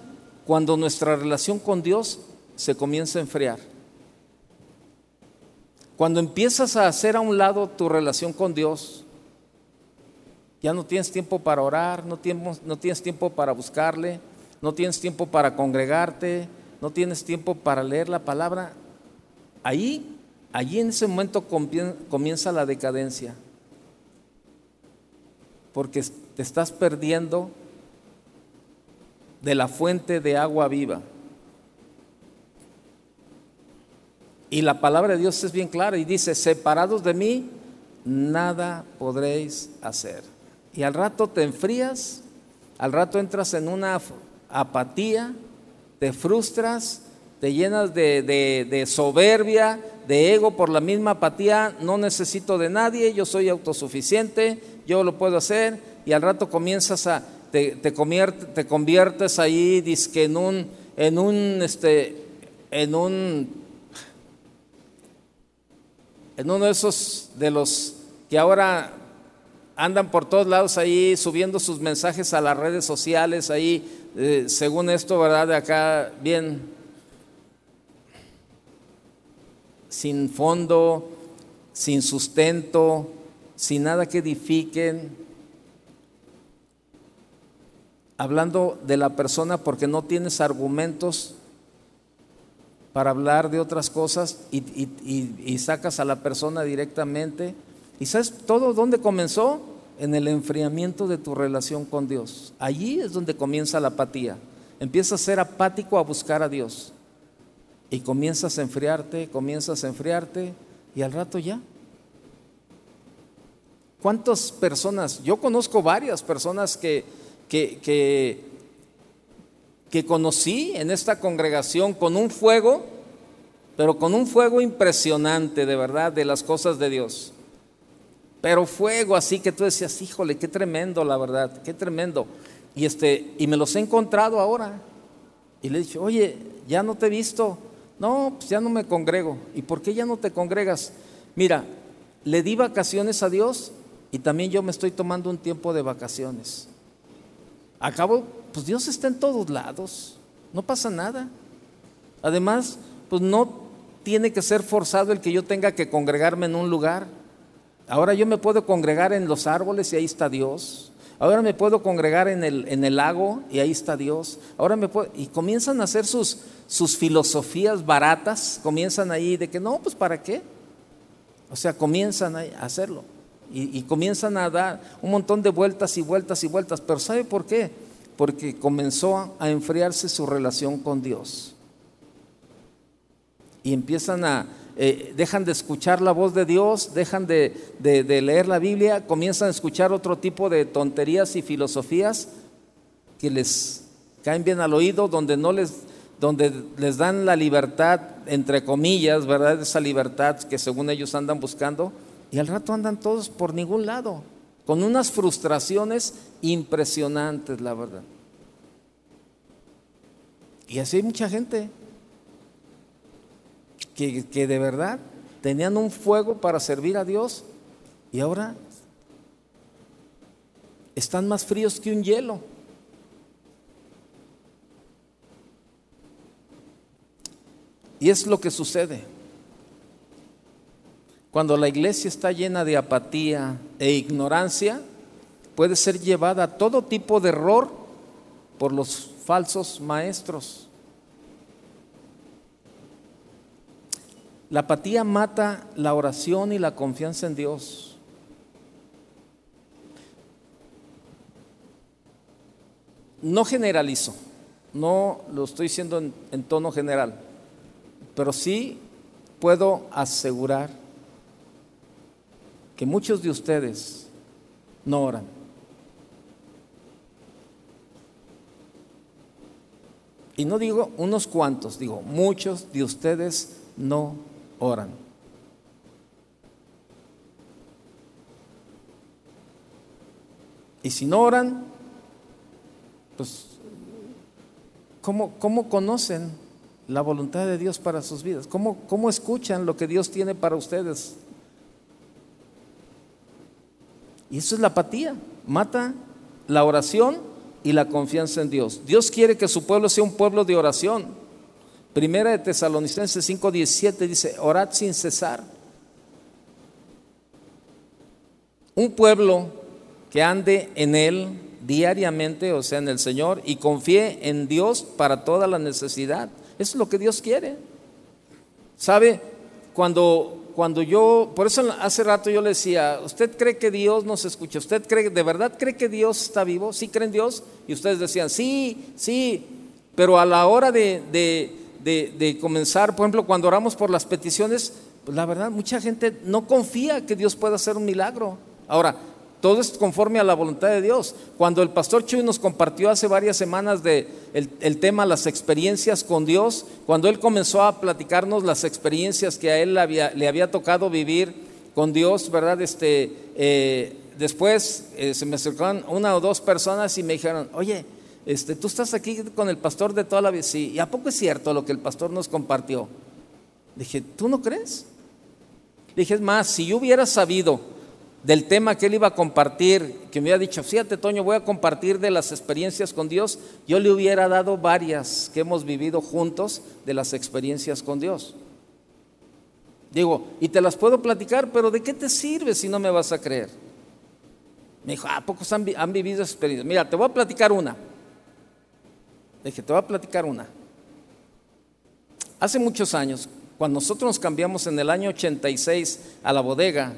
cuando nuestra relación con Dios se comienza a enfriar. Cuando empiezas a hacer a un lado tu relación con Dios, ya no tienes tiempo para orar, no tienes, tiempo para buscarle, no tienes tiempo para congregarte, no tienes tiempo para leer la palabra, Ahí, allí en ese momento comienza la decadencia, porque te estás perdiendo de la fuente de agua viva. Y la palabra de Dios es bien clara y dice, separados de mí, nada podréis hacer. Y al rato te enfrías, al rato entras en una apatía, te frustras te llenas de, soberbia, de ego por la misma apatía, no necesito de nadie, yo soy autosuficiente, yo lo puedo hacer, y al rato comienzas a, te, te, te conviertes ahí, que en un, en un, este, en un, en uno de esos de los que ahora andan por todos lados ahí subiendo sus mensajes a las redes sociales, ahí, eh, según esto, ¿verdad? De acá, bien sin fondo, sin sustento, sin nada que edifiquen, hablando de la persona porque no tienes argumentos para hablar de otras cosas y, sacas a la persona directamente. ¿Y sabes todo dónde comenzó? En el enfriamiento de tu relación con Dios. Allí es donde comienza la apatía. Empieza a ser apático a buscar a Dios. Y comienzas a enfriarte, comienzas a enfriarte y al rato ya. ¿Cuántas personas? Yo conozco varias personas que, que, que, que conocí en esta congregación con un fuego, pero con un fuego impresionante, de verdad, de las cosas de Dios. Pero fuego así que tú decías, híjole, qué tremendo, la verdad, qué tremendo. Y, este, y me los he encontrado ahora. Y le he dicho, oye, ya no te he visto. No, pues ya no me congrego. ¿Y por qué ya no te congregas? Mira, le di vacaciones a Dios y también yo me estoy tomando un tiempo de vacaciones. Acabo, pues Dios está en todos lados, no pasa nada. Además, pues no tiene que ser forzado el que yo tenga que congregarme en un lugar. Ahora yo me puedo congregar en los árboles y ahí está Dios. Ahora me puedo congregar en el, en el lago y ahí está Dios. Ahora me puedo, y comienzan a hacer sus, sus filosofías baratas, comienzan ahí de que no, pues para qué. O sea, comienzan a hacerlo. Y, comienzan a dar un montón de vueltas y vueltas y vueltas. Pero ¿sabe por qué? Porque comenzó a enfriarse su relación con Dios. Y empiezan a, eh, dejan de escuchar la voz de Dios, dejan de, leer la Biblia, comienzan a escuchar otro tipo de tonterías y filosofías que les caen bien al oído, donde no les, donde les dan la libertad, entre comillas, ¿verdad? Esa libertad que según ellos andan buscando, y al rato andan todos por ningún lado, con unas frustraciones impresionantes, la verdad. Y así hay mucha gente que, de verdad tenían un fuego para servir a Dios y ahora están más fríos que un hielo. Y es lo que sucede. Cuando la iglesia está llena de apatía e ignorancia, puede ser llevada a todo tipo de error por los falsos maestros. La apatía mata la oración y la confianza en Dios. No generalizo, no lo estoy diciendo en, tono general, pero sí puedo asegurar que muchos de ustedes no oran. Y no digo unos cuantos, digo muchos de ustedes no oran. Y si no oran, pues, ¿cómo, cómo conocen la voluntad de Dios para sus vidas? ¿Cómo, ¿Cómo escuchan lo que Dios tiene para ustedes? Y eso es la apatía, mata la oración y la confianza en Dios. Dios quiere que su pueblo sea un pueblo de oración. Primera de Tesalonicenses 5:17 dice, orad sin cesar. Un pueblo que ande en Él diariamente, o sea, en el Señor, y confíe en Dios para toda la necesidad. Eso es lo que Dios quiere. ¿Sabe? Cuando cuando yo, por eso hace rato yo le decía, ¿usted cree que Dios nos escucha? ¿Usted cree, de verdad cree que Dios está vivo? ¿Sí creen Dios? Y ustedes decían, sí, sí, pero a la hora de, de, comenzar, por ejemplo, cuando oramos por las peticiones, pues la verdad, mucha gente no confía que Dios pueda hacer un milagro. Ahora, todo es conforme a la voluntad de Dios. Cuando el pastor Chuy nos compartió hace varias semanas de el, tema las experiencias con Dios, cuando él comenzó a platicarnos las experiencias que a él le había tocado vivir con Dios, ¿verdad? Este, eh, después eh, se me acercaron una o dos personas y me dijeron, oye, este, tú estás aquí con el pastor de toda la vida. Sí, ¿y a poco es cierto lo que el pastor nos compartió? Dije, ¿tú no crees? Dije, es más, si yo hubiera sabido del tema que él iba a compartir, que me había dicho, fíjate Toño, voy a compartir de las experiencias con Dios, yo le hubiera dado varias que hemos vivido juntos de las experiencias con Dios. Digo, y te las puedo platicar, pero ¿de qué te sirve si no me vas a creer? Me dijo, ¿a pocos han, han vivido experiencias? Mira, te voy a platicar una. Le dije, te voy a platicar una. Hace muchos años, cuando nosotros nos cambiamos en el año 86 a la bodega,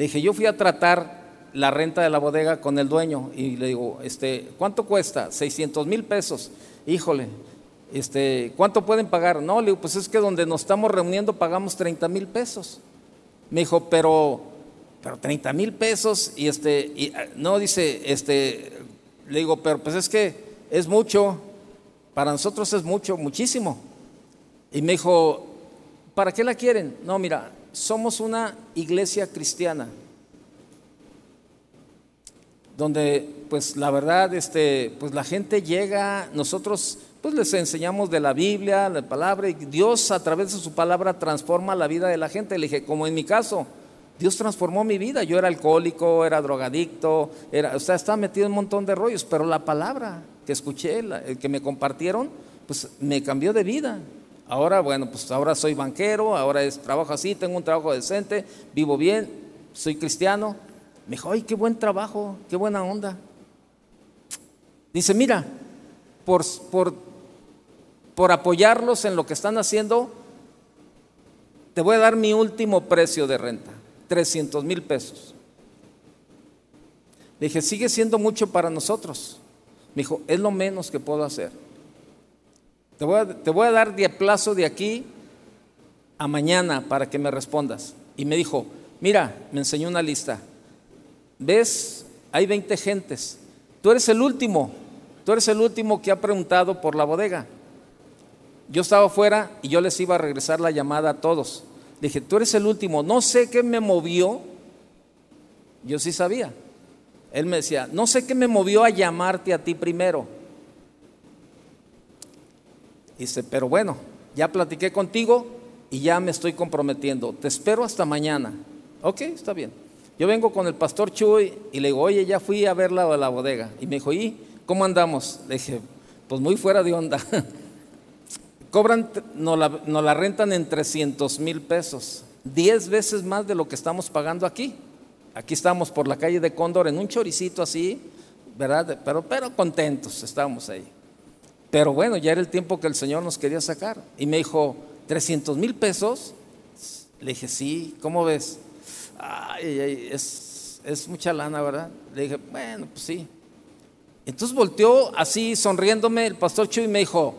le dije, yo fui a tratar la renta de la bodega con el dueño y le digo, este, ¿cuánto cuesta? 600 mil pesos. Híjole, este, ¿cuánto pueden pagar? No, le digo, pues es que donde nos estamos reuniendo pagamos 30 mil pesos. Me dijo, pero, pero 30 mil pesos y este, y, ah, no dice, este, le digo, pero pues es que es mucho, para nosotros es mucho, muchísimo. Y me dijo, ¿para qué la quieren? No, mira, somos una iglesia cristiana donde pues la verdad este pues la gente llega nosotros pues les enseñamos de la Biblia la palabra y Dios a través de su palabra transforma la vida de la gente. Le dije como en mi caso Dios transformó mi vida. Yo era alcohólico era drogadicto era o sea estaba metido en un montón de rollos pero la palabra que escuché el que me compartieron pues me cambió de vida Ahora, bueno, pues ahora soy banquero, ahora es trabajo así, tengo un trabajo decente, vivo bien, soy cristiano. Me dijo, ay, qué buen trabajo, qué buena onda. Dice, mira, por, por, por apoyarlos en lo que están haciendo, te voy a dar mi último precio de renta, 300 mil pesos. Le dije, sigue siendo mucho para nosotros. Me dijo, es lo menos que puedo hacer. Te voy a, dar de plazo de aquí a mañana para que me respondas. Y me dijo, mira, me enseñó una lista. ¿Ves? Hay 20 gentes. Tú eres el último. Tú eres el último que ha preguntado por la bodega. Yo estaba afuera y yo les iba a regresar la llamada a todos. dije, tú eres el último. No sé qué me movió. Yo sí sabía. Él me decía, no sé qué me movió a llamarte a ti primero. Dice, pero bueno, ya platiqué contigo y ya me estoy comprometiendo. Te espero hasta mañana. Ok, está bien. Yo vengo con el pastor Chuy y le digo, oye, ya fui a ver la, la bodega. Y me dijo, ¿y cómo andamos? Le dije, pues muy fuera de onda. [laughs] Cobran, nos la, la rentan en 300 mil pesos, 10 veces más de lo que estamos pagando aquí. Aquí estamos por la calle de Cóndor en un choricito así, ¿verdad? Pero, pero contentos estamos ahí. Pero bueno, ya era el tiempo que el Señor nos quería sacar. Y me dijo, 300 mil pesos. Le dije, sí, ¿cómo ves? Ay, es, es mucha lana, ¿verdad? Le dije, bueno, pues sí. Entonces volteó así sonriéndome el pastor Chuy y me dijo,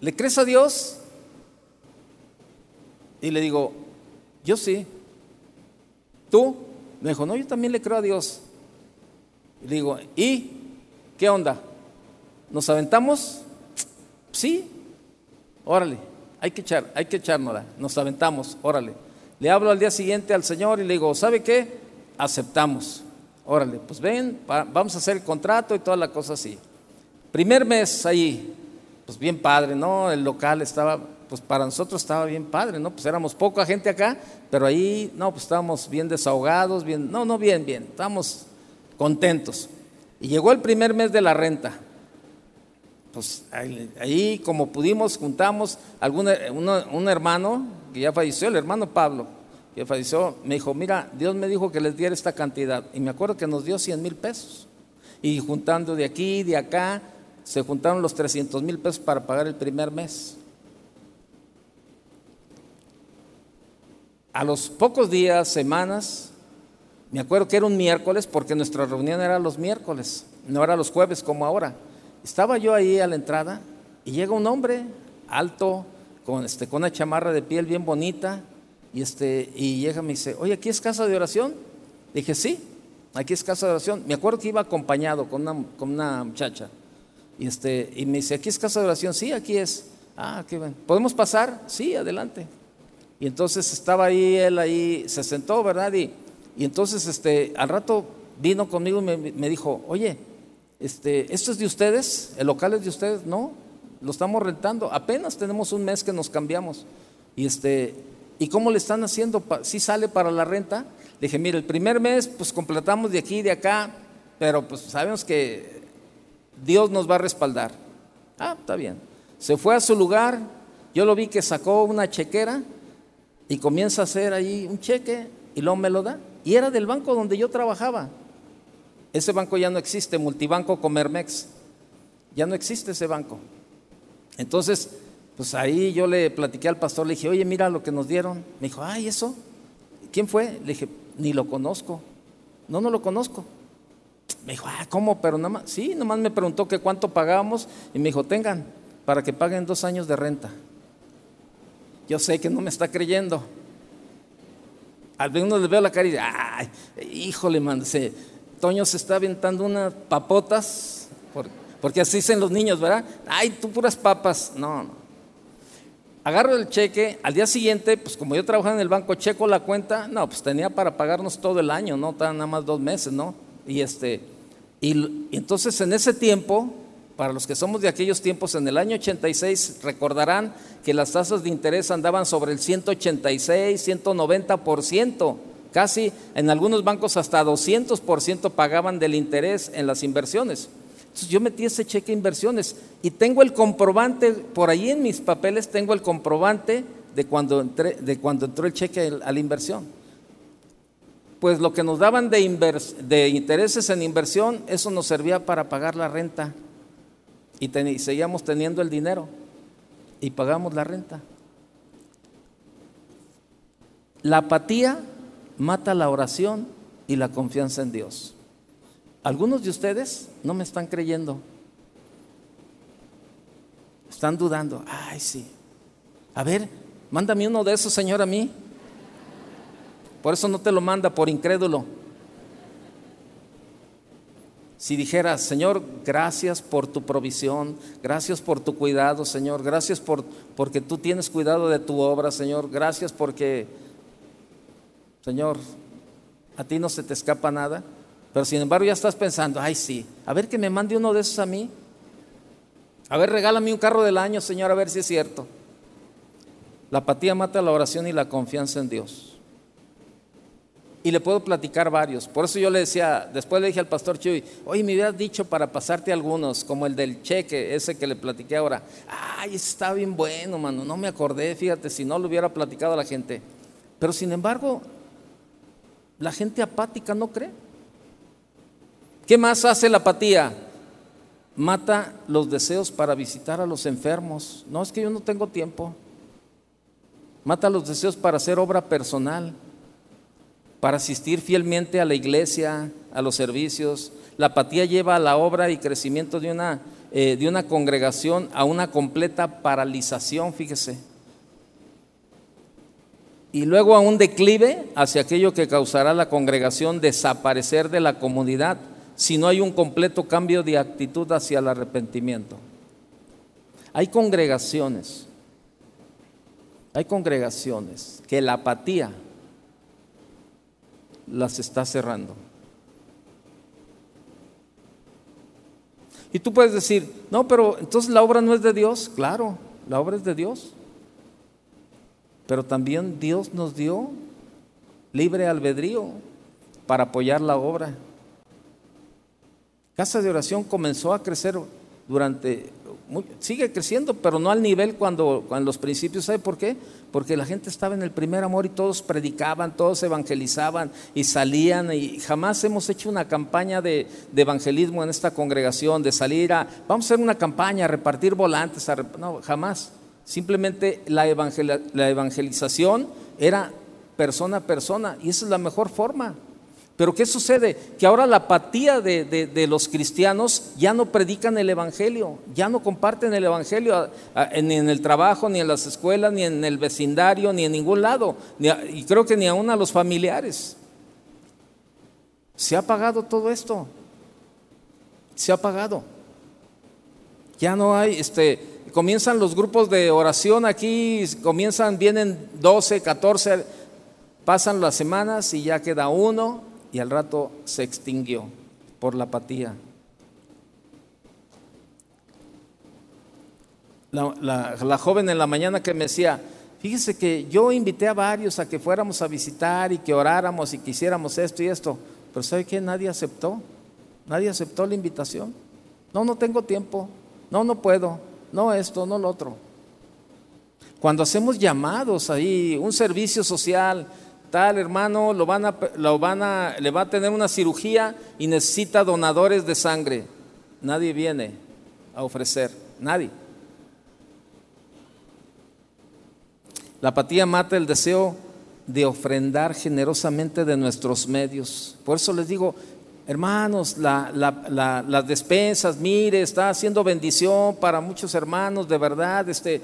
¿le crees a Dios? Y le digo, yo sí. ¿Tú? Me dijo, no, yo también le creo a Dios. Y le digo, ¿y qué onda? ¿Nos aventamos? Sí, órale, hay que echar, hay que echárnosla. Nos aventamos, órale. Le hablo al día siguiente al Señor y le digo, ¿sabe qué? Aceptamos. Órale, pues ven, vamos a hacer el contrato y toda la cosa así. Primer mes ahí, pues bien padre, ¿no? El local estaba, pues para nosotros estaba bien padre, ¿no? Pues éramos poca gente acá, pero ahí, no, pues estábamos bien desahogados, bien, no, no, bien, bien, estábamos contentos. Y llegó el primer mes de la renta. Pues ahí, como pudimos, juntamos algún, un hermano que ya falleció, el hermano Pablo, que falleció, me dijo, mira, Dios me dijo que les diera esta cantidad. Y me acuerdo que nos dio 100 mil pesos. Y juntando de aquí, de acá, se juntaron los 300 mil pesos para pagar el primer mes. A los pocos días, semanas, me acuerdo que era un miércoles, porque nuestra reunión era los miércoles, no era los jueves como ahora. Estaba yo ahí a la entrada y llega un hombre alto, con, este, con una chamarra de piel bien bonita, y, este, y llega y me dice, oye, ¿aquí es casa de oración? Dije, sí, aquí es casa de oración. Me acuerdo que iba acompañado con una, con una muchacha. Y, este, y me dice, ¿aquí es casa de oración? Sí, aquí es. Ah, qué bien. ¿Podemos pasar? Sí, adelante. Y entonces estaba ahí, él ahí, se sentó, ¿verdad? Y, y entonces este, al rato vino conmigo y me, me, dijo, oye, este, ¿esto es de ustedes? ¿El local es de ustedes? No, lo estamos rentando. Apenas tenemos un mes que nos cambiamos. Y, este, ¿Y cómo le están haciendo? ¿Sí sale para la renta? Le dije, mire, el primer mes pues completamos de aquí y de acá, pero pues sabemos que Dios nos va a respaldar. Ah, está bien. Se fue a su lugar, yo lo vi que sacó una chequera y comienza a hacer ahí un cheque y luego me lo da. Y era del banco donde yo trabajaba. Ese banco ya no existe, Multibanco Comermex. Ya no existe ese banco. Entonces, pues ahí yo le platiqué al pastor, le dije, oye, mira lo que nos dieron. Me dijo, ay, ¿eso? ¿Quién fue? Le dije, ni lo conozco. No, no lo conozco. Me dijo, ah, ¿cómo? Pero nada más, sí, nomás me preguntó que cuánto pagábamos y me dijo, tengan, para que paguen dos años de renta. Yo sé que no me está creyendo. Al menos le veo la cara y dice, ay, híjole, man, Toño se está aventando unas papotas, porque así dicen los niños, ¿verdad? Ay, tú puras papas. No, no agarro el cheque, al día siguiente, pues como yo trabajaba en el banco, checo la cuenta, no, pues tenía para pagarnos todo el año, no nada más dos meses, ¿no? Y este, y, entonces en ese tiempo, para los que somos de aquellos tiempos, en el año 86, recordarán que las tasas de interés andaban sobre el 186, 190%, casi en algunos bancos hasta 200% pagaban del interés en las inversiones. Entonces yo metí ese cheque de inversiones y tengo el comprobante, por ahí en mis papeles tengo el comprobante de cuando, de cuando entró el cheque a la inversión. Pues lo que nos daban de, intereses en inversión, eso nos servía para pagar la renta. Y seguíamos teniendo el dinero y pagamos la renta. La apatía mata la oración y la confianza en Dios. Algunos de ustedes no me están creyendo. Están dudando. Ay, sí. A ver, mándame uno de esos, Señor, a mí. Por eso no te lo manda, por incrédulo. Si dijeras, Señor, gracias por tu provisión, gracias por tu cuidado, Señor, gracias por, porque tú tienes cuidado de tu obra, Señor, gracias porque, Señor, a ti no se te escapa nada. Pero sin embargo ya estás pensando, ay sí, a ver que me mande uno de esos a mí. A ver, regálame un carro del año, Señor, a ver si es cierto. La apatía mata la oración y la confianza en Dios. Y le puedo platicar varios. Por eso yo le decía, después le dije al pastor Chuy, oye, me hubieras dicho para pasarte algunos, como el del cheque, ese que le platiqué ahora. Ay, está bien bueno, mano, no me acordé, fíjate, si no lo hubiera platicado a la gente. Pero sin embargo, la gente apática no cree. ¿Qué más hace la apatía? Mata los deseos para visitar a los enfermos. No es que yo no tengo tiempo. Mata los deseos para hacer obra personal, para asistir fielmente a la iglesia, a los servicios. La apatía lleva a la obra y crecimiento de una, eh, de una congregación a una completa paralización, fíjese. Y luego a un declive hacia aquello que causará la congregación desaparecer de la comunidad si no hay un completo cambio de actitud hacia el arrepentimiento. Hay congregaciones, hay congregaciones que la apatía las está cerrando. Y tú puedes decir, no, pero entonces la obra no es de Dios. Claro, la obra es de Dios. Pero también Dios nos dio libre albedrío para apoyar la obra. Casa de oración comenzó a crecer durante, sigue creciendo, pero no al nivel cuando, cuando los principios, ¿sabe por qué? Porque la gente estaba en el primer amor y todos predicaban, todos evangelizaban y salían y jamás hemos hecho una campaña de, evangelismo en esta congregación, de salir a, vamos a hacer una campaña, a repartir volantes, no, jamás. Simplemente la, evangelización era persona a persona y esa es la mejor forma. Pero ¿qué sucede? Que ahora la apatía de, los cristianos ya no predican el Evangelio, ya no comparten el Evangelio ni en el trabajo, ni en las escuelas, ni en el vecindario, ni en ningún lado, y creo que ni aún a los familiares. Se ha apagado todo esto, se ha apagado. Ya no hay, este, comienzan los grupos de oración aquí, comienzan, vienen 12, 14, pasan las semanas y ya queda uno y al rato se extinguió por la apatía. La, joven en la mañana que me decía, fíjese que yo invité a varios a que fuéramos a visitar y que oráramos y que hiciéramos esto y esto, pero ¿sabe qué? Nadie aceptó, nadie aceptó la invitación. No, no tengo tiempo, no, no puedo, no esto, no lo otro. Cuando hacemos llamados ahí, un servicio social, tal hermano lo van a, lo van a, le va a tener una cirugía y necesita donadores de sangre. Nadie viene a ofrecer, nadie. La apatía mata el deseo de ofrendar generosamente de nuestros medios. Por eso les digo, hermanos, las despensas, mire, está haciendo bendición para muchos hermanos, de verdad. Este,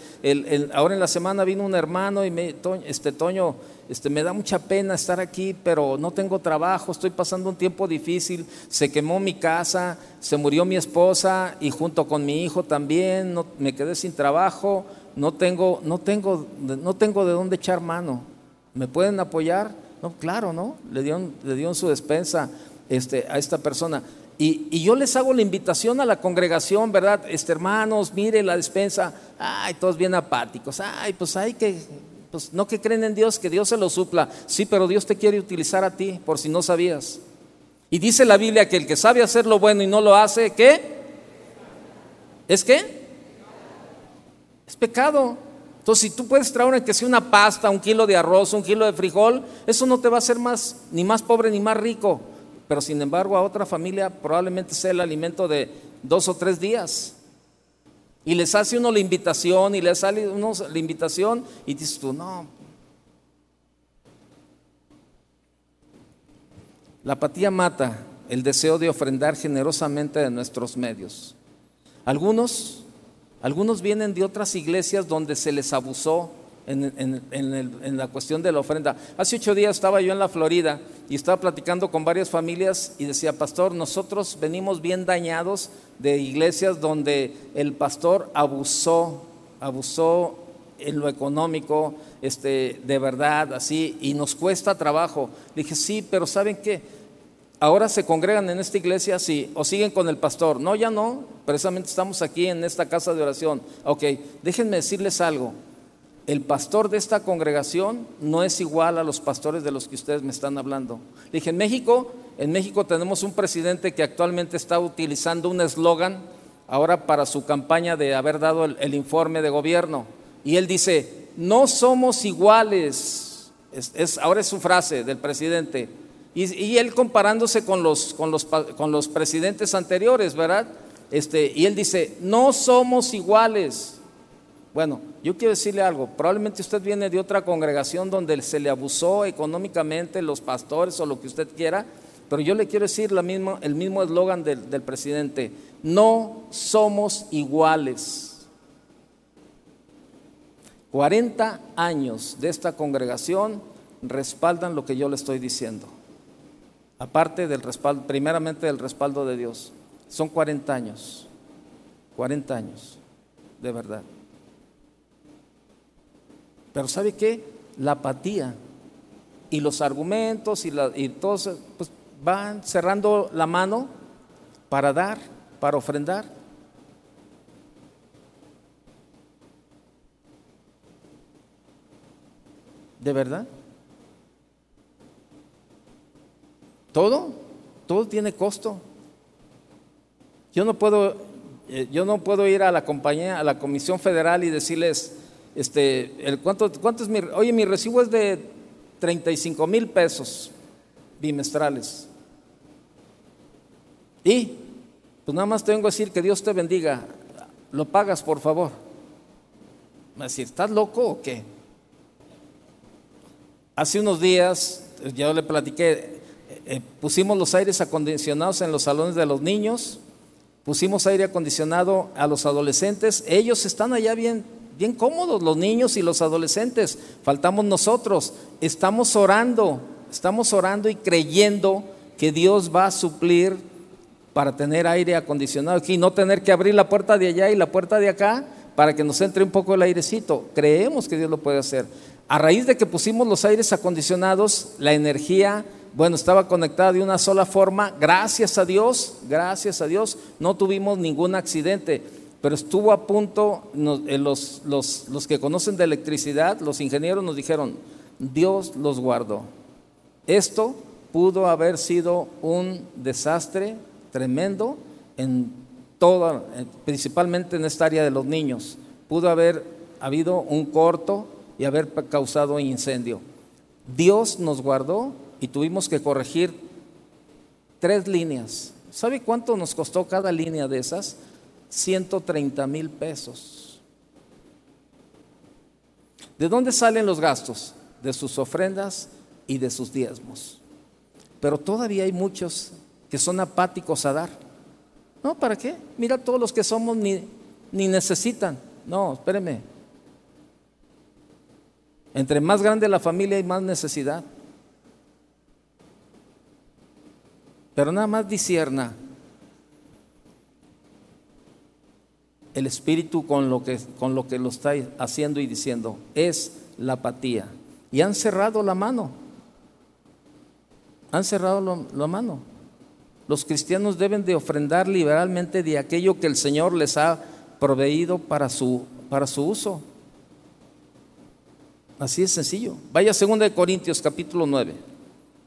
ahora en la semana vino un hermano y me, este Toño, este, me da mucha pena estar aquí, pero no tengo trabajo, estoy pasando un tiempo difícil, se quemó mi casa, se murió mi esposa y junto con mi hijo también, no, me quedé sin trabajo, no tengo, no, tengo, no tengo de dónde echar mano. ¿Me pueden apoyar? No, claro, ¿no? Le dieron, le dieron su despensa este, a esta persona. Y, yo les hago la invitación a la congregación, ¿verdad? Este, hermanos, mire la despensa. Ay, todos bien apáticos. Ay, pues hay que pues no que creen en Dios, que Dios se lo supla. Sí, pero Dios te quiere utilizar a ti, por si no sabías. Y dice la Biblia que el que sabe hacer lo bueno y no lo hace, ¿qué? ¿Es qué? Es pecado. Entonces, si tú puedes traer que sea una pasta, un kilo de arroz, un kilo de frijol, eso no te va a hacer más, ni más pobre ni más rico. Pero sin embargo, a otra familia probablemente sea el alimento de dos o tres días. Y les hace uno la invitación y les sale uno la invitación y dices tú, no. La apatía mata el deseo de ofrendar generosamente de nuestros medios. Algunos, algunos vienen de otras iglesias donde se les abusó en, la cuestión de la ofrenda. Hace ocho días estaba yo en la Florida y estaba platicando con varias familias y decía, pastor, nosotros venimos bien dañados de iglesias donde el pastor abusó, abusó en lo económico, este, de verdad, así, y nos cuesta trabajo. Le dije, sí, pero ¿saben qué? Ahora se congregan en esta iglesia, sí, o siguen con el pastor. No, ya no, precisamente estamos aquí en esta casa de oración. Ok, déjenme decirles algo el pastor de esta congregación no es igual a los pastores de los que ustedes me están hablando. Dije, en México, en México tenemos un presidente que actualmente está utilizando un eslogan ahora para su campaña de haber dado el, informe de gobierno. Y él dice, no somos iguales. Es, ahora es su frase del presidente. Y, él comparándose con los, con, los, con los presidentes anteriores, ¿verdad? Este, y él dice, no somos iguales. Bueno, yo quiero decirle algo, probablemente usted viene de otra congregación donde se le abusó económicamente los pastores o lo que usted quiera, pero yo le quiero decir el mismo eslogan del, del presidente, no somos iguales. 40 años de esta congregación respaldan lo que yo le estoy diciendo. Aparte del respaldo, primeramente del respaldo de Dios. Son 40 años. 40 años, de verdad. Pero ¿sabe qué? La apatía y los argumentos y, la, y todos pues, van cerrando la mano para dar, para ofrendar. ¿De verdad? Todo, todo tiene costo. Yo no puedo, eh, yo no puedo ir a la compañía, a la Comisión Federal y decirles, este, el, ¿cuánto, ¿cuánto es mi, oye, mi recibo es de 35 mil pesos bimestrales. Y, pues nada más tengo que decir que Dios te bendiga, lo pagas por favor. Me decir, ¿estás loco o qué? Hace unos días, yo le platiqué, eh, pusimos los aires acondicionados en los salones de los niños, pusimos aire acondicionado a los adolescentes, ellos están allá bien, bien cómodos, los niños y los adolescentes, faltamos nosotros, estamos orando, estamos orando y creyendo que Dios va a suplir para tener aire acondicionado aquí, no tener que abrir la puerta de allá y la puerta de acá para que nos entre un poco el airecito. Creemos que Dios lo puede hacer. A raíz de que pusimos los aires acondicionados, la energía bueno, estaba conectada de una sola forma. Gracias a Dios, gracias a Dios, no tuvimos ningún accidente. Pero estuvo a punto, eh, los, los, los que conocen de electricidad, los ingenieros nos dijeron, Dios los guardó. Esto pudo haber sido un desastre tremendo en toda, principalmente en esta área de los niños. Pudo haber habido un corto y haber causado incendio. Dios nos guardó y tuvimos que corregir tres líneas. ¿Sabe cuánto nos costó cada línea de esas? 130 mil pesos. ¿De dónde salen los gastos? De sus ofrendas y de sus diezmos. Pero todavía hay muchos que son apáticos a dar. No, ¿para qué? Mira, todos los que somos ni, ni necesitan. No, espéreme. Entre más grande la familia hay más necesidad. Pero nada más disierna el espíritu con lo que, con lo, que lo está haciendo y diciendo. Es la apatía. Y han cerrado la mano. Han cerrado la mano. Los cristianos deben de ofrendar liberalmente de aquello que el Señor les ha proveído para su, para su uso. Así es sencillo. Vaya 2 Corintios capítulo 9.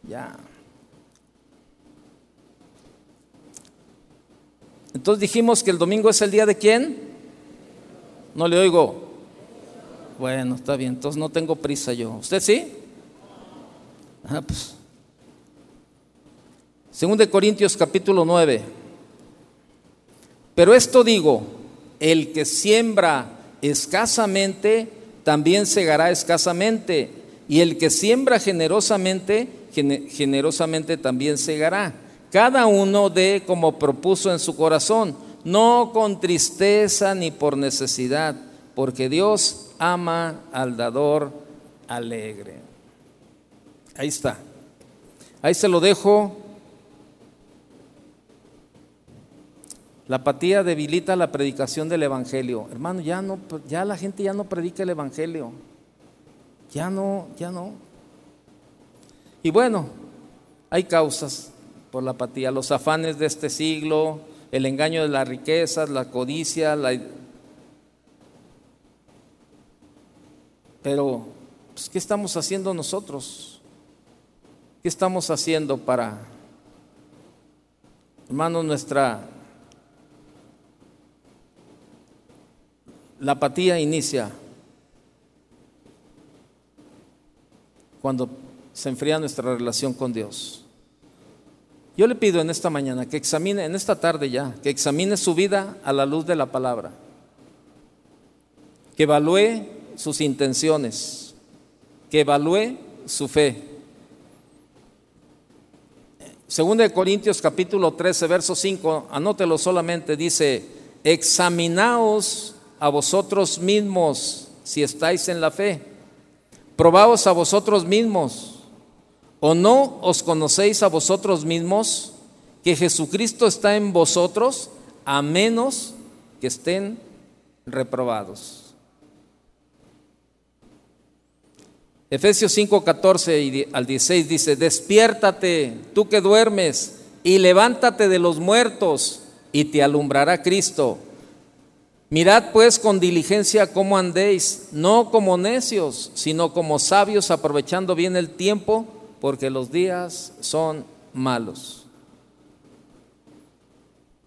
Ya. Entonces dijimos que el domingo es el día de quién? No le oigo. Bueno, está bien, entonces no tengo prisa yo. ¿Usted sí? Ah, pues. Según de Corintios capítulo 9. Pero esto digo, el que siembra escasamente, también segará escasamente. Y el que siembra generosamente, generosamente también segará cada uno dé como propuso en su corazón, no con tristeza ni por necesidad, porque Dios ama al dador alegre. Ahí está. Ahí se lo dejo. La apatía debilita la predicación del evangelio. Hermano, ya no ya la gente ya no predica el evangelio. Ya no, ya no. Y bueno, hay causas por la apatía, los afanes de este siglo, el engaño de las riquezas, la codicia, la... Pero, pues, ¿qué estamos haciendo nosotros? ¿Qué estamos haciendo para, hermano, nuestra... La apatía inicia cuando se enfría nuestra relación con Dios. Yo le pido en esta mañana que examine, en esta tarde ya, que examine su vida a la luz de la palabra. que evalúe sus intenciones, que evalúe su fe. Segunda de Corintios capítulo 13, verso 5, anótelo solamente, dice, examinaos a vosotros mismos si estáis en la fe. Probaos a vosotros mismos. ¿O no os conocéis a vosotros mismos que Jesucristo está en vosotros a menos que estén reprobados? Efesios 5, 14 al 16 dice, despiértate tú que duermes y levántate de los muertos y te alumbrará Cristo. Mirad pues con diligencia cómo andéis, no como necios, sino como sabios, aprovechando bien el tiempo, porque los días son malos.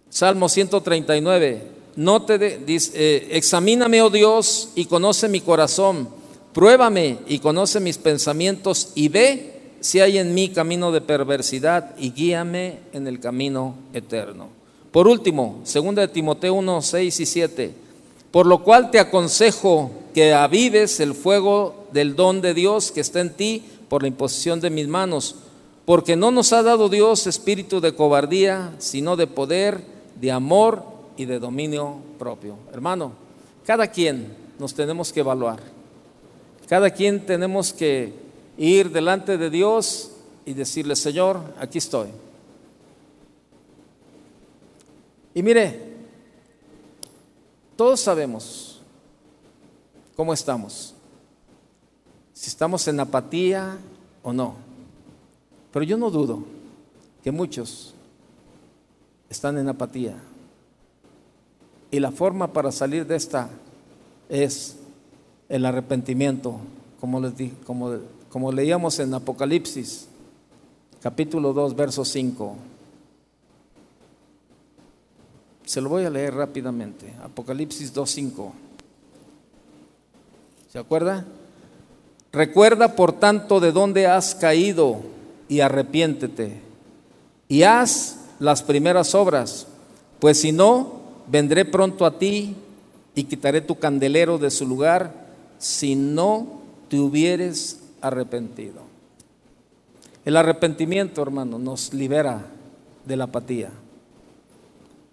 Salmo 139, no te dice, eh, examíname, oh Dios, y conoce mi corazón, pruébame y conoce mis pensamientos, y ve si hay en mí camino de perversidad, y guíame en el camino eterno. Por último, 2 de Timoteo 1, 6 y 7. Por lo cual te aconsejo que avives el fuego del don de Dios que está en ti por la imposición de mis manos, porque no nos ha dado Dios espíritu de cobardía, sino de poder, de amor y de dominio propio. Hermano, cada quien nos tenemos que evaluar. Cada quien tenemos que ir delante de Dios y decirle, Señor, aquí estoy. Y mire, todos sabemos cómo estamos, si estamos en apatía o no. Pero yo no dudo que muchos están en apatía. Y la forma para salir de esta es el arrepentimiento, como, les di, como, como leíamos en Apocalipsis, capítulo 2, verso 5. Se lo voy a leer rápidamente. Apocalipsis 2.5. ¿Se acuerda? Recuerda por tanto de dónde has caído y arrepiéntete. Y haz las primeras obras, pues si no, vendré pronto a ti y quitaré tu candelero de su lugar si no te hubieres arrepentido. El arrepentimiento, hermano, nos libera de la apatía.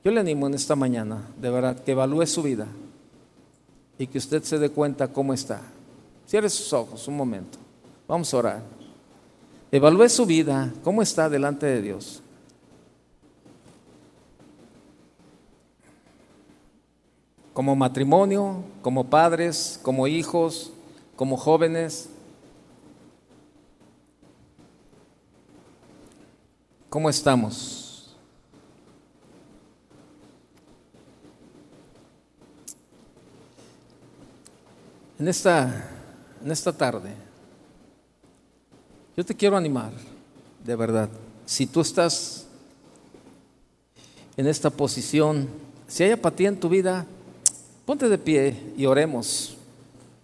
Yo le animo en esta mañana, de verdad, que evalúe su vida y que usted se dé cuenta cómo está. Cierre sus ojos un momento. Vamos a orar. Evalúe su vida, cómo está delante de Dios. Como matrimonio, como padres, como hijos, como jóvenes. ¿Cómo estamos? En esta, en esta tarde, yo te quiero animar, de verdad. Si tú estás en esta posición, si hay apatía en tu vida, ponte de pie y oremos.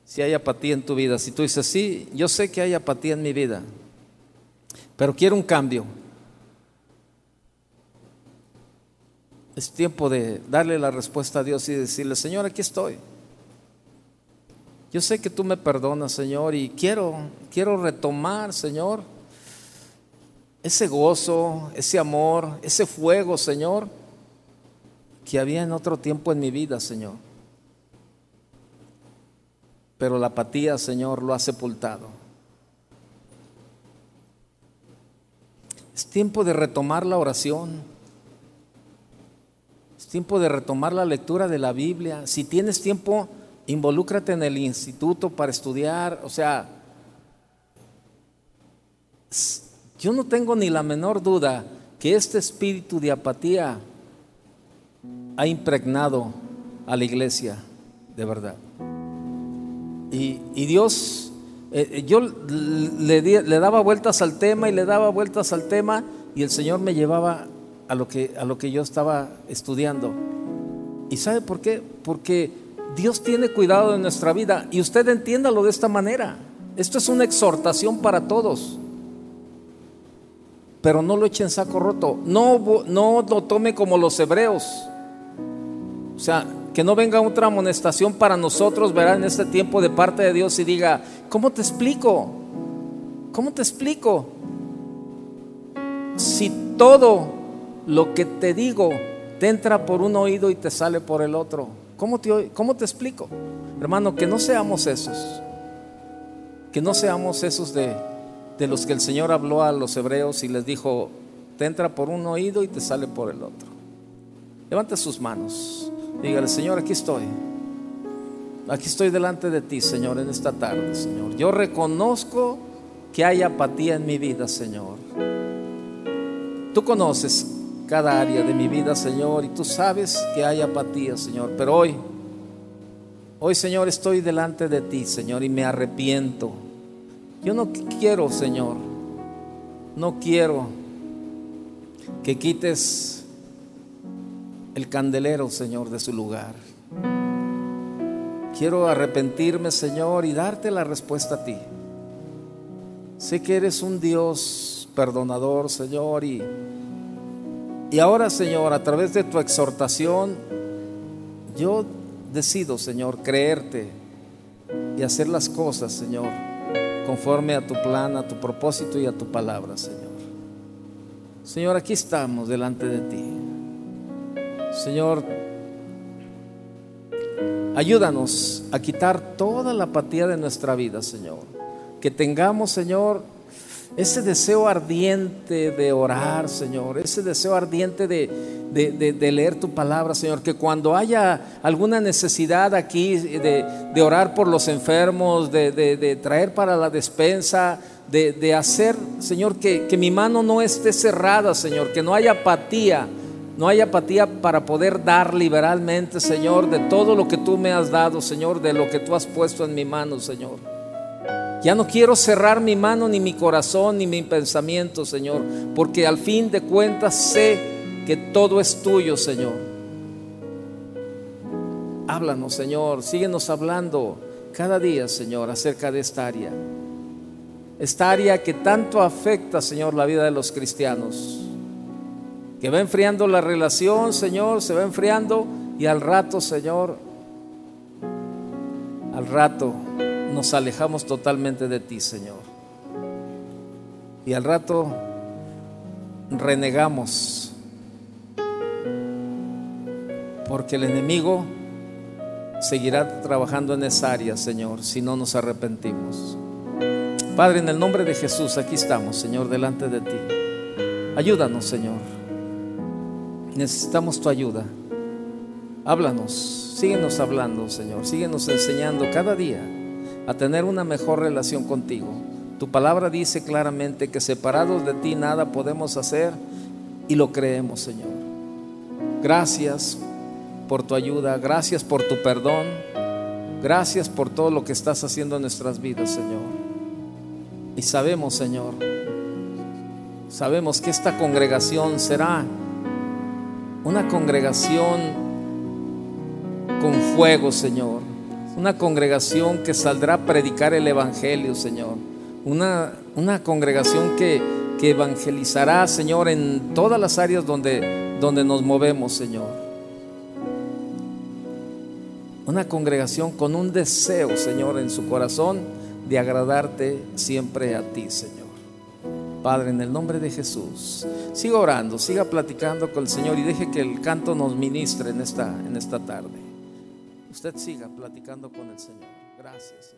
Si hay apatía en tu vida, si tú dices, sí, yo sé que hay apatía en mi vida, pero quiero un cambio. Es tiempo de darle la respuesta a Dios y decirle, Señor, aquí estoy. Yo sé que tú me perdonas, Señor, y quiero, quiero retomar, Señor, ese gozo, ese amor, ese fuego, Señor, que había en otro tiempo en mi vida, Señor. Pero la apatía, Señor, lo ha sepultado. Es tiempo de retomar la oración. Es tiempo de retomar la lectura de la Biblia. Si tienes tiempo, involúcrate en el instituto para estudiar, o sea, yo no tengo ni la menor duda que este espíritu de apatía ha impregnado a la iglesia, de verdad. Y, Dios, eh, eh, yo le, le, daba vueltas al tema y le daba vueltas al tema y el Señor me llevaba a lo que, a lo que yo estaba estudiando. ¿Y sabe por qué? Porque Dios tiene cuidado de nuestra vida y usted entiéndalo de esta manera. Esto es una exhortación para todos. Pero no lo eche en saco roto. No, no lo tome como los hebreos. O sea, Que no venga otra amonestación para nosotros, verá, en este tiempo de parte de Dios y diga, ¿cómo te explico? ¿Cómo te explico? Si todo lo que te digo te entra por un oído y te sale por el otro, ¿cómo te, explico? Hermano, que no seamos esos, que no seamos esos de, de los que el Señor habló a los hebreos y les dijo, te entra por un oído y te sale por el otro. Levante sus manos, dígale, Señor, aquí estoy. Aquí estoy delante de ti, Señor, en esta tarde, Señor. Yo reconozco que hay apatía en mi vida, Señor. Tú conoces cada área de mi vida, Señor, y tú sabes que hay apatía, Señor. Pero hoy, hoy, Señor, estoy delante de ti, Señor, y me arrepiento. Yo no quiero, Señor, no quiero que quites el candelero, Señor, de su lugar. Quiero arrepentirme, Señor, y darte la respuesta a ti. Sé que eres un Dios perdonador, Señor, y, y ahora, Señor, a través de tu exhortación, yo decido, Señor, creerte y hacer las cosas, Señor, conforme a tu plan, a tu propósito y a tu palabra, Señor. Señor, aquí estamos delante de ti. Señor, ayúdanos a quitar toda la apatía de nuestra vida, Señor. Que tengamos, Señor, ese deseo ardiente de orar, Señor, ese deseo ardiente de, leer tu palabra, Señor, que cuando haya alguna necesidad aquí de, orar por los enfermos, de, traer para la despensa, de, hacer, Señor, que, que mi mano no esté cerrada, Señor, que no haya apatía, no haya apatía para poder dar liberalmente, Señor, de todo lo que tú me has dado, Señor, de lo que tú has puesto en mi mano, Señor. Ya no quiero cerrar mi mano, ni mi corazón, ni mi pensamiento, Señor, porque al fin de cuentas sé que todo es tuyo, Señor. Háblanos, Señor, síguenos hablando cada día, Señor, acerca de esta área. Esta área que tanto afecta, Señor, la vida de los cristianos. Que va enfriando la relación, Señor, se va enfriando y al rato, Señor, al rato nos alejamos totalmente de ti, Señor. Y al rato renegamos porque el enemigo seguirá trabajando en esa área, Señor, si no nos arrepentimos. Padre, en el nombre de Jesús, aquí estamos, Señor, delante de ti. Ayúdanos, Señor. Necesitamos tu ayuda. Háblanos, síguenos hablando, Señor. Síguenos enseñando cada día a tener una mejor relación contigo. Tu palabra dice claramente que separados de ti nada podemos hacer y lo creemos, Señor. Gracias por tu ayuda, gracias por tu perdón, gracias por todo lo que estás haciendo en nuestras vidas, Señor. Y sabemos, Señor, sabemos que esta congregación será una congregación con fuego, Señor una congregación que saldrá a predicar el Evangelio, Señor. Una, una congregación que, que, evangelizará, Señor, en todas las áreas donde, donde nos movemos, Señor. Una congregación con un deseo, Señor, en su corazón de agradarte siempre a ti, Señor. Padre, en el nombre de Jesús, siga orando, siga platicando con el Señor y deje que el canto nos ministre en esta, en esta tarde usted siga platicando con el Señor. Gracias.